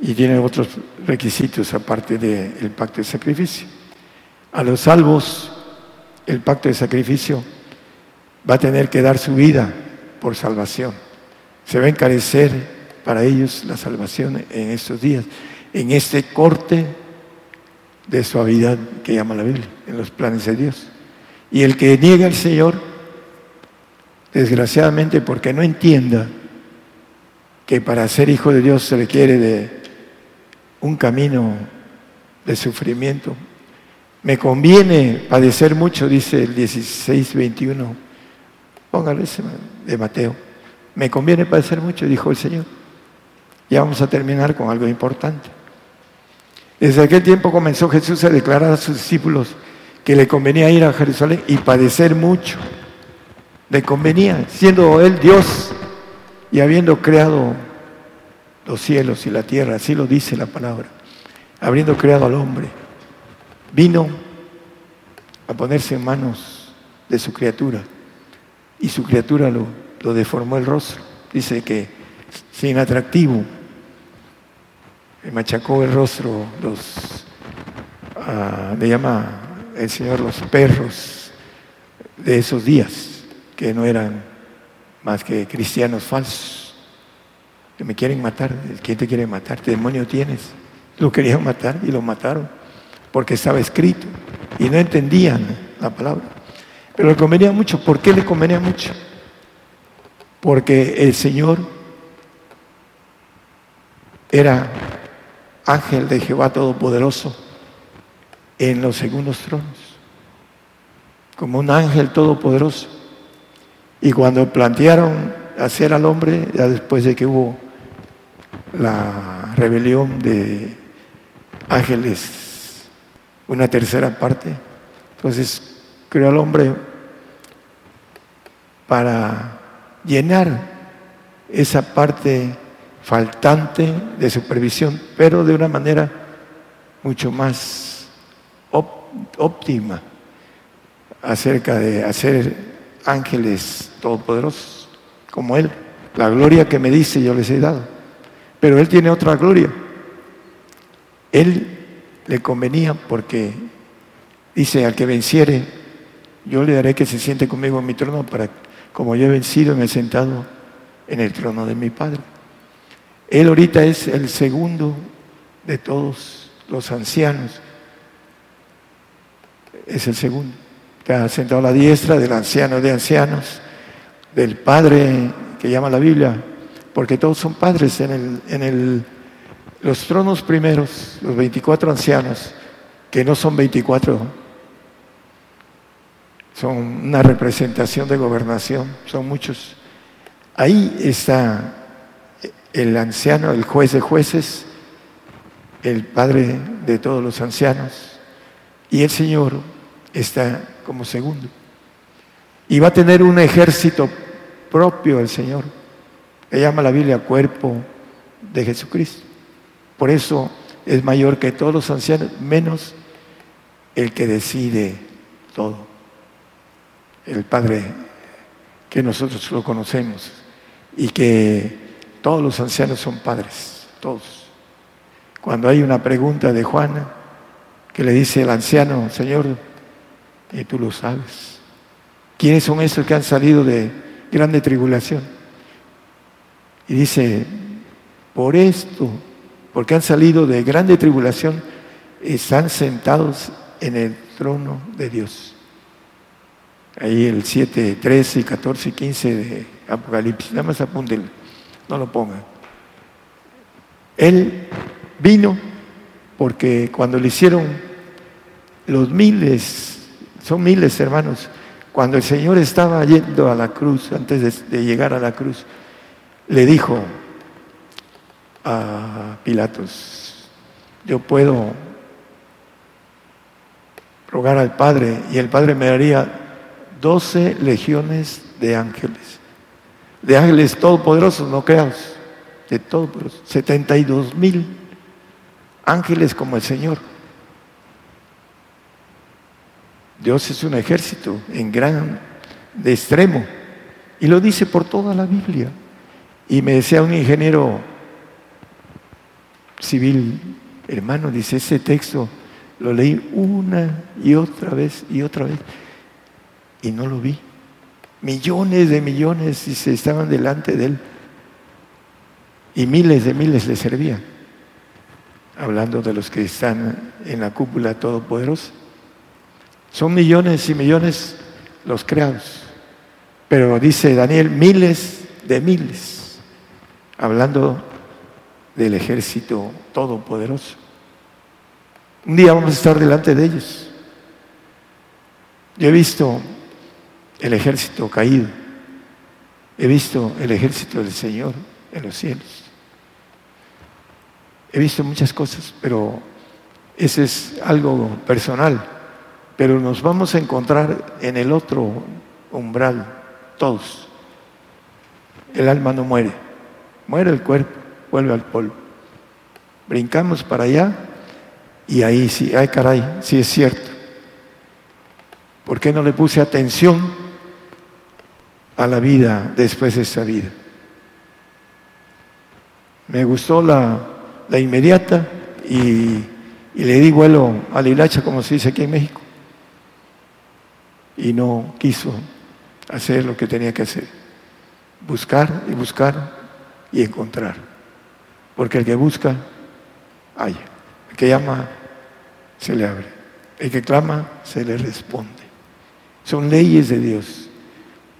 Y tienen otros requisitos aparte del pacto de sacrificio. A los salvos, el pacto de sacrificio va a tener que dar su vida por salvación. Se va a encarecer para ellos la salvación en estos días, en este corte de suavidad que llama la Biblia, en los planes de Dios. Y el que niega al Señor, desgraciadamente porque no entienda que para ser hijo de Dios se requiere de un camino de sufrimiento. Me conviene padecer mucho, dice el 16:21. Póngale ese de Mateo. Me conviene padecer mucho, dijo el Señor. Ya vamos a terminar con algo importante. Desde aquel tiempo comenzó Jesús a declarar a sus discípulos que le convenía ir a Jerusalén y padecer mucho. Le convenía, siendo Él Dios y habiendo creado los cielos y la tierra, así lo dice la palabra, habiendo creado al hombre, vino a ponerse en manos de su criatura y su criatura lo, deformó el rostro. Dice que sin atractivo, machacó el rostro, los, uh, le llama el Señor los perros de esos días, que no eran más que cristianos falsos, que me quieren matar. ¿Quién te quiere matar? ¿Qué demonio tienes? Lo querían matar y lo mataron, porque estaba escrito y no entendían la palabra. Pero le convenía mucho. ¿Por qué le convenía mucho? Porque el Señor era ángel de Jehová Todopoderoso en los segundos tronos, como un ángel todopoderoso. Y cuando plantearon hacer al hombre, ya después de que hubo la rebelión de ángeles, una tercera parte, entonces creó al hombre para llenar esa parte faltante de supervisión, pero de una manera mucho más óptima acerca de hacer ángeles todopoderosos como Él. La gloria que me dice yo les he dado. Pero Él tiene otra gloria. Él le convenía porque dice al que venciere, yo le daré que se siente conmigo en mi trono para, como yo he vencido, me he sentado en el trono de mi Padre. Él ahorita es el segundo de todos los ancianos. Es el segundo. Está sentado a la diestra del anciano de ancianos, del Padre que llama la Biblia, porque todos son padres en, el, en el, los tronos primeros, los 24 ancianos, que no son 24, son una representación de gobernación, son muchos. Ahí está el anciano, el juez de jueces, el padre de todos los ancianos, y el Señor está como segundo. Y va a tener un ejército propio el Señor, que llama la Biblia cuerpo de Jesucristo. Por eso es mayor que todos los ancianos, menos el que decide todo, el Padre que nosotros lo conocemos y que todos los ancianos son padres, todos. Cuando hay una pregunta de Juana que le dice el anciano, Señor, y tú lo sabes, ¿quiénes son esos que han salido de grande tribulación? Y dice, por esto, porque han salido de grande tribulación, están sentados en el trono de Dios. Ahí el 7, 13, 14 y 15 de Apocalipsis, nada más apúntenlo no lo pongan. Él vino porque cuando le hicieron los miles, son miles hermanos, cuando el Señor estaba yendo a la cruz, antes de, llegar a la cruz, le dijo a Pilatos, yo puedo rogar al Padre y el Padre me daría doce legiones de ángeles de ángeles todopoderosos, no creamos, de todopoderosos, 72 mil ángeles como el Señor. Dios es un ejército en gran, de extremo, y lo dice por toda la Biblia. Y me decía un ingeniero civil, hermano, dice, ese texto lo leí una y otra vez y otra vez, y no lo vi millones de millones y se estaban delante de él. Y miles de miles le servían. Hablando de los que están en la cúpula todopoderosa. Son millones y millones los creados. Pero dice Daniel, miles de miles. Hablando del ejército todopoderoso. Un día vamos a estar delante de ellos. Yo he visto el ejército caído. He visto el ejército del Señor en los cielos. He visto muchas cosas, pero ese es algo personal. Pero nos vamos a encontrar en el otro umbral, todos. El alma no muere, muere el cuerpo, vuelve al polvo. Brincamos para allá y ahí sí, ay caray, sí es cierto. ¿Por qué no le puse atención a la vida después de esa vida. Me gustó la, inmediata y, le di vuelo a la hilacha, como se dice aquí en México. y no quiso hacer lo que tenía que hacer. Buscar y buscar y encontrar. Porque el que busca, haya. El que llama, se le abre. El que clama, se le responde. Son leyes de Dios.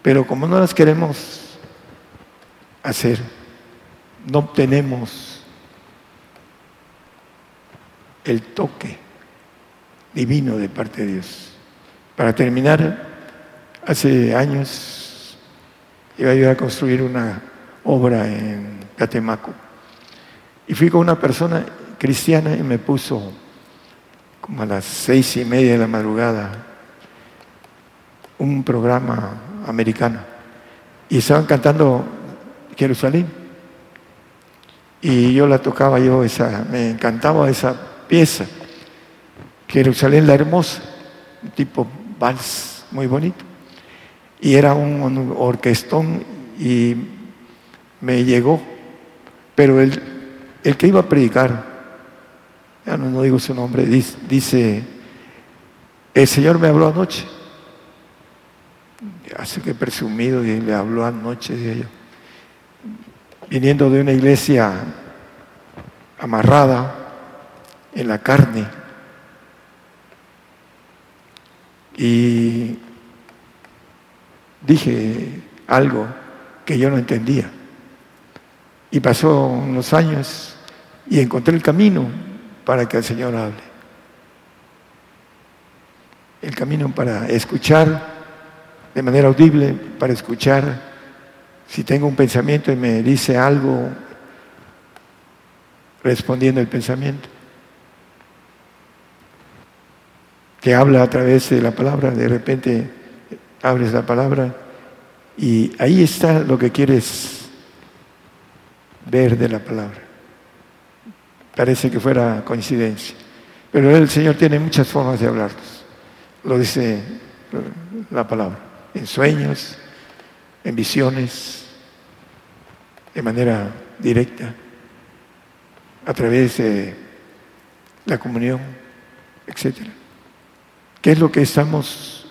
Pero como no las queremos hacer, no obtenemos el toque divino de parte de Dios. Para terminar, hace años iba ir a construir una obra en Catemaco. Y fui con una persona cristiana y me puso como a las seis y media de la madrugada un programa americano. Y estaban cantando Jerusalén. Y yo la tocaba yo esa me encantaba esa pieza. Jerusalén la hermosa, un tipo vals muy bonito. Y era un, orquestón y me llegó. Pero el, el que iba a predicar, ya no, digo su nombre, dice, el Señor me habló anoche. Así que presumido y le habló anoche de ello. Viniendo de una iglesia amarrada en la carne, y dije algo que yo no entendía. Y pasó unos años y encontré el camino para que el Señor hable. El camino para escuchar de manera audible, para escuchar si tengo un pensamiento y me dice algo respondiendo el pensamiento. que habla a través de la palabra, de repente abres la palabra y ahí está lo que quieres ver de la palabra. Parece que fuera coincidencia, pero el Señor tiene muchas formas de hablarnos. Lo dice la palabra, en sueños, en visiones, de manera directa, a través de la comunión, etcétera. ¿Qué es lo que estamos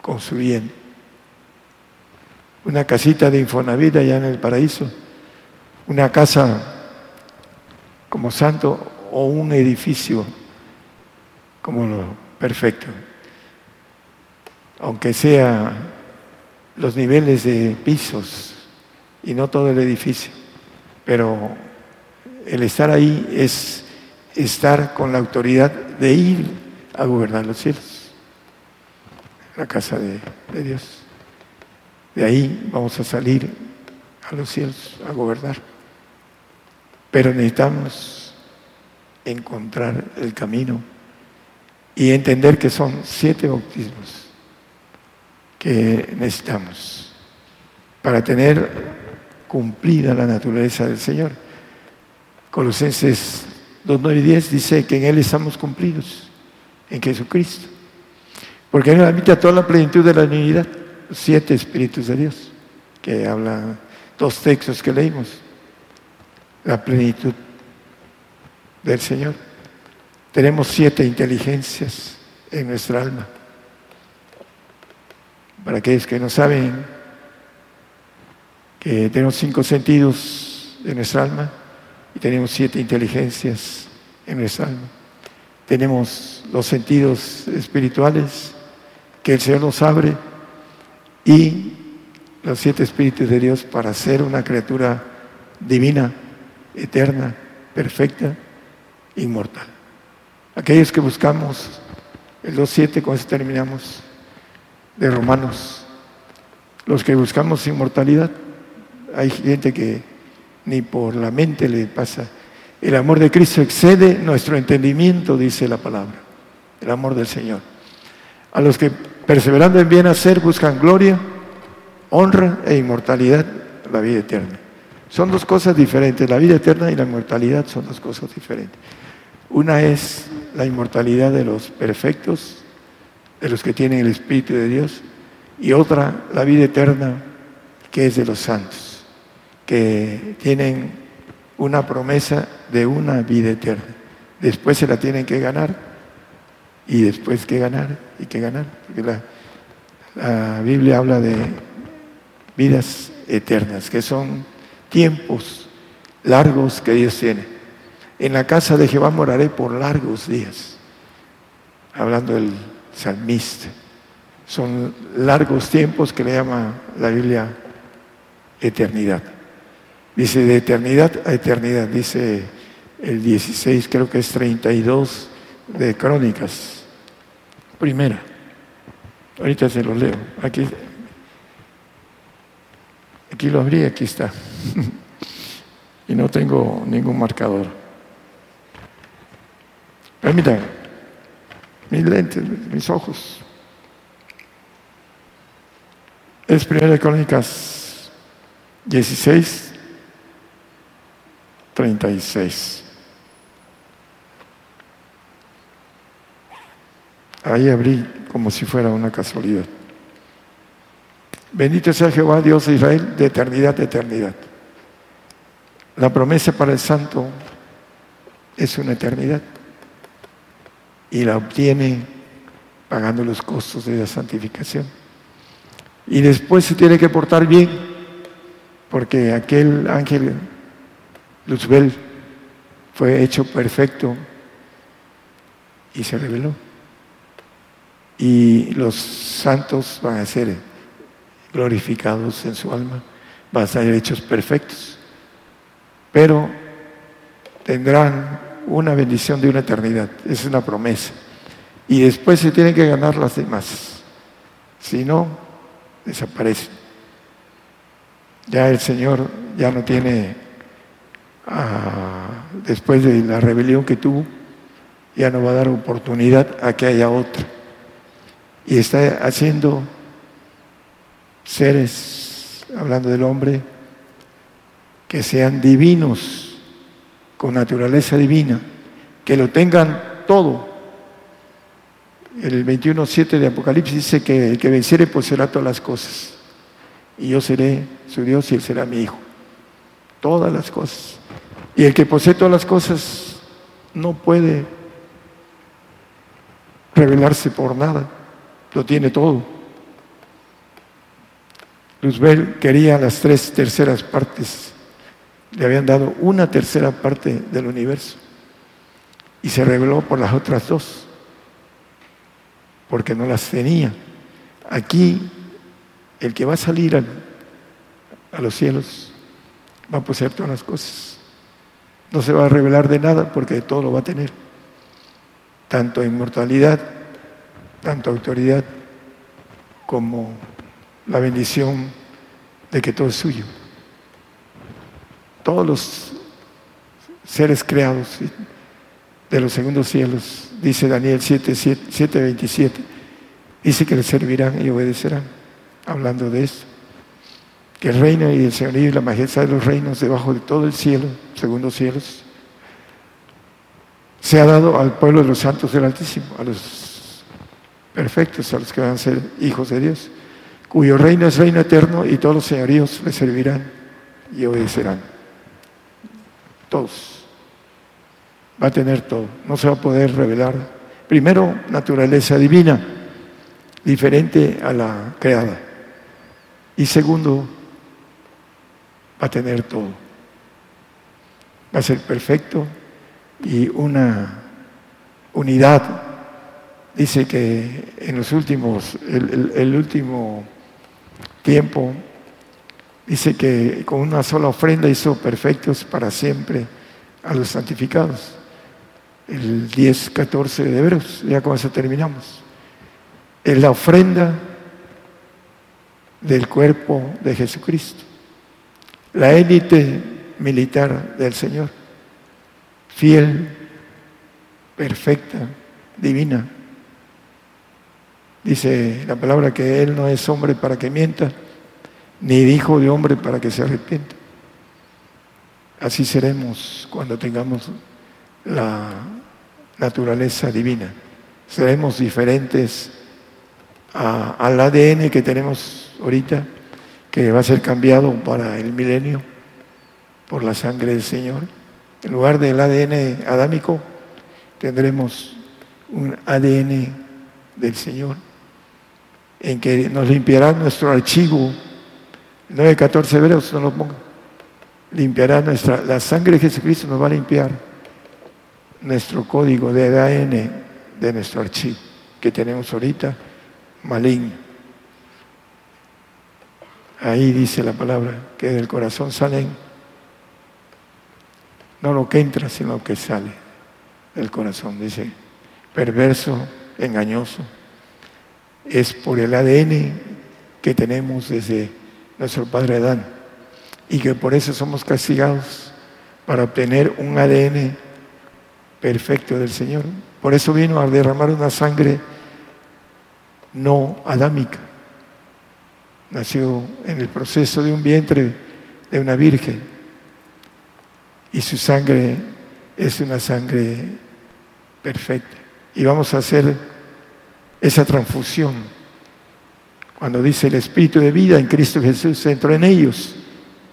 construyendo? Una casita de Infonavida allá en el paraíso, una casa como santo o un edificio como lo perfecto. Aunque sea los niveles de pisos y no todo el edificio, pero el estar ahí es estar con la autoridad de ir a gobernar los cielos, la casa de, Dios. De ahí vamos a salir a los cielos a gobernar. Pero necesitamos encontrar el camino y entender que son siete bautismos que necesitamos para tener cumplida la naturaleza del Señor. Colosenses 2, 9 y 10 dice que en Él estamos cumplidos en Jesucristo. Porque Él habita toda la plenitud de la unidad, siete espíritus de Dios, que hablan dos textos que leímos, la plenitud del Señor. Tenemos siete inteligencias en nuestra alma. Para aquellos que no saben que tenemos cinco sentidos en nuestra alma y tenemos siete inteligencias en nuestra alma tenemos los sentidos espirituales que el Señor nos abre y los siete espíritus de Dios para ser una criatura divina, eterna, perfecta, inmortal. Aquellos que buscamos el 2.7, con eso terminamos, de Romanos, los que buscamos inmortalidad, hay gente que ni por la mente le pasa el amor de Cristo excede nuestro entendimiento, dice la palabra. El amor del Señor. A los que perseverando en bien hacer buscan gloria, honra e inmortalidad, la vida eterna. Son dos cosas diferentes. La vida eterna y la inmortalidad son dos cosas diferentes. Una es la inmortalidad de los perfectos, de los que tienen el Espíritu de Dios, y otra, la vida eterna, que es de los santos, que tienen una promesa de una vida eterna. Después se la tienen que ganar y después que ganar y que ganar. Porque la, la Biblia habla de vidas eternas, que son tiempos largos que Dios tiene. En la casa de Jehová moraré por largos días, hablando del salmista. Son largos tiempos que le llama la Biblia eternidad. Dice de eternidad a eternidad, dice el 16, creo que es 32 de Crónicas. Primera. Ahorita se lo leo. Aquí, aquí lo abrí, aquí está. y no tengo ningún marcador. Permítanme, mis lentes, mis ojos. Es Primera de Crónicas 16, 36. Ahí abrí como si fuera una casualidad. Bendito sea Jehová, Dios de Israel, de eternidad a eternidad. La promesa para el santo es una eternidad y la obtiene pagando los costos de la santificación. Y después se tiene que portar bien, porque aquel ángel Luzbel fue hecho perfecto y se reveló. Y los santos van a ser glorificados en su alma, van a ser hechos perfectos, pero tendrán una bendición de una eternidad, es una promesa. Y después se tienen que ganar las demás, si no, desaparecen. Ya el Señor ya no tiene después de la rebelión que tuvo, ya no va a dar oportunidad a que haya otra. Y está haciendo seres, hablando del hombre, que sean divinos, con naturaleza divina, que lo tengan todo. El 21.7 de Apocalipsis dice que el que venciere poseerá todas las cosas. Y yo seré su Dios y él será mi hijo. Todas las cosas. Y el que posee todas las cosas no puede revelarse por nada, lo tiene todo. Luzbel quería las tres terceras partes, le habían dado una tercera parte del universo y se reveló por las otras dos, porque no las tenía. Aquí el que va a salir a los cielos va a poseer todas las cosas. No se va a revelar de nada porque todo lo va a tener. Tanto inmortalidad, tanto autoridad, como la bendición de que todo es suyo. Todos los seres creados de los segundos cielos, dice Daniel 7, 7, 27, dice que le servirán y obedecerán, hablando de eso que el reino y el señorío y la majestad de los reinos debajo de todo el cielo, segundos cielos, se ha dado al pueblo de los santos del Altísimo, a los perfectos, a los que van a ser hijos de Dios, cuyo reino es reino eterno y todos los señoríos le servirán y obedecerán. Todos. Va a tener todo. No se va a poder revelar. Primero, naturaleza divina, diferente a la creada. Y segundo, va a tener todo. Va a ser perfecto y una unidad. Dice que en los últimos, el, último tiempo, dice que con una sola ofrenda hizo perfectos para siempre a los santificados. El 10, 14 de Hebreos, ya con eso terminamos. Es la ofrenda del cuerpo de Jesucristo la élite militar del Señor, fiel, perfecta, divina. Dice la palabra que Él no es hombre para que mienta, ni hijo de hombre para que se arrepienta. Así seremos cuando tengamos la naturaleza divina. Seremos diferentes al ADN que tenemos ahorita que va a ser cambiado para el milenio por la sangre del Señor. En lugar del ADN adámico tendremos un ADN del Señor, en que nos limpiará nuestro archivo. 9.14 Hebreos no lo ponga. Limpiará nuestra, la sangre de Jesucristo nos va a limpiar nuestro código de ADN de nuestro archivo que tenemos ahorita, maligno. Ahí dice la palabra que del corazón salen no lo que entra, sino lo que sale del corazón. Dice, perverso, engañoso. Es por el ADN que tenemos desde nuestro padre Adán y que por eso somos castigados para obtener un ADN perfecto del Señor. Por eso vino a derramar una sangre no adámica. Nació en el proceso de un vientre de una virgen y su sangre es una sangre perfecta. Y vamos a hacer esa transfusión. Cuando dice el Espíritu de vida en Cristo Jesús entró en ellos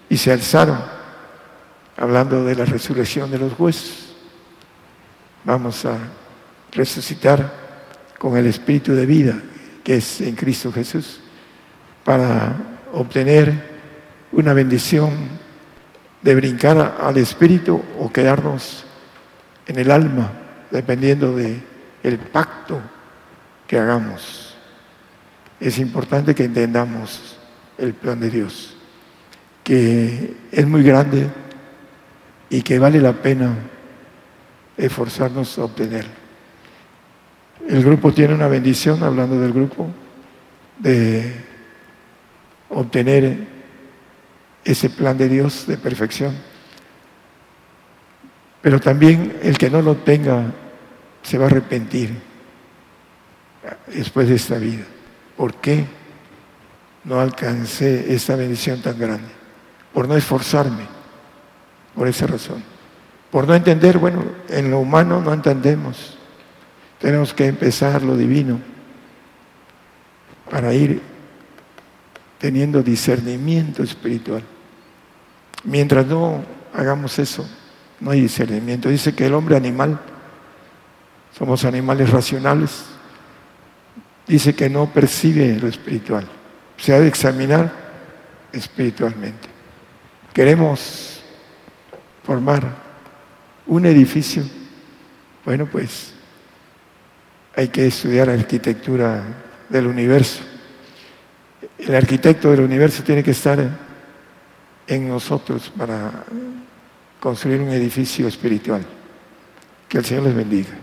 y se alzaron, hablando de la resurrección de los huesos. Vamos a resucitar con el Espíritu de vida que es en Cristo Jesús para obtener una bendición de brincar al Espíritu o quedarnos en el alma, dependiendo de el pacto hagamos. Es importante que entendamos el plan de Dios, que es muy grande y que vale la pena esforzarnos a obtener. El grupo tiene una bendición, hablando del grupo, de obtener ese plan de Dios de perfección. Pero también el que no lo tenga se va a arrepentir después de esta vida. ¿Por qué no alcancé esta bendición tan grande? Por no esforzarme, por esa razón. Por no entender, bueno, en lo humano no entendemos. Tenemos que empezar lo divino para ir teniendo discernimiento espiritual. Mientras no hagamos eso, no hay discernimiento. Dice que el hombre animal, somos animales racionales, dice que no percibe lo espiritual. Se ha de examinar espiritualmente. Queremos formar un edificio. Bueno, pues hay que estudiar arquitectura del universo. El arquitecto del universo tiene que estar en nosotros para construir un edificio espiritual. Que el Señor les bendiga.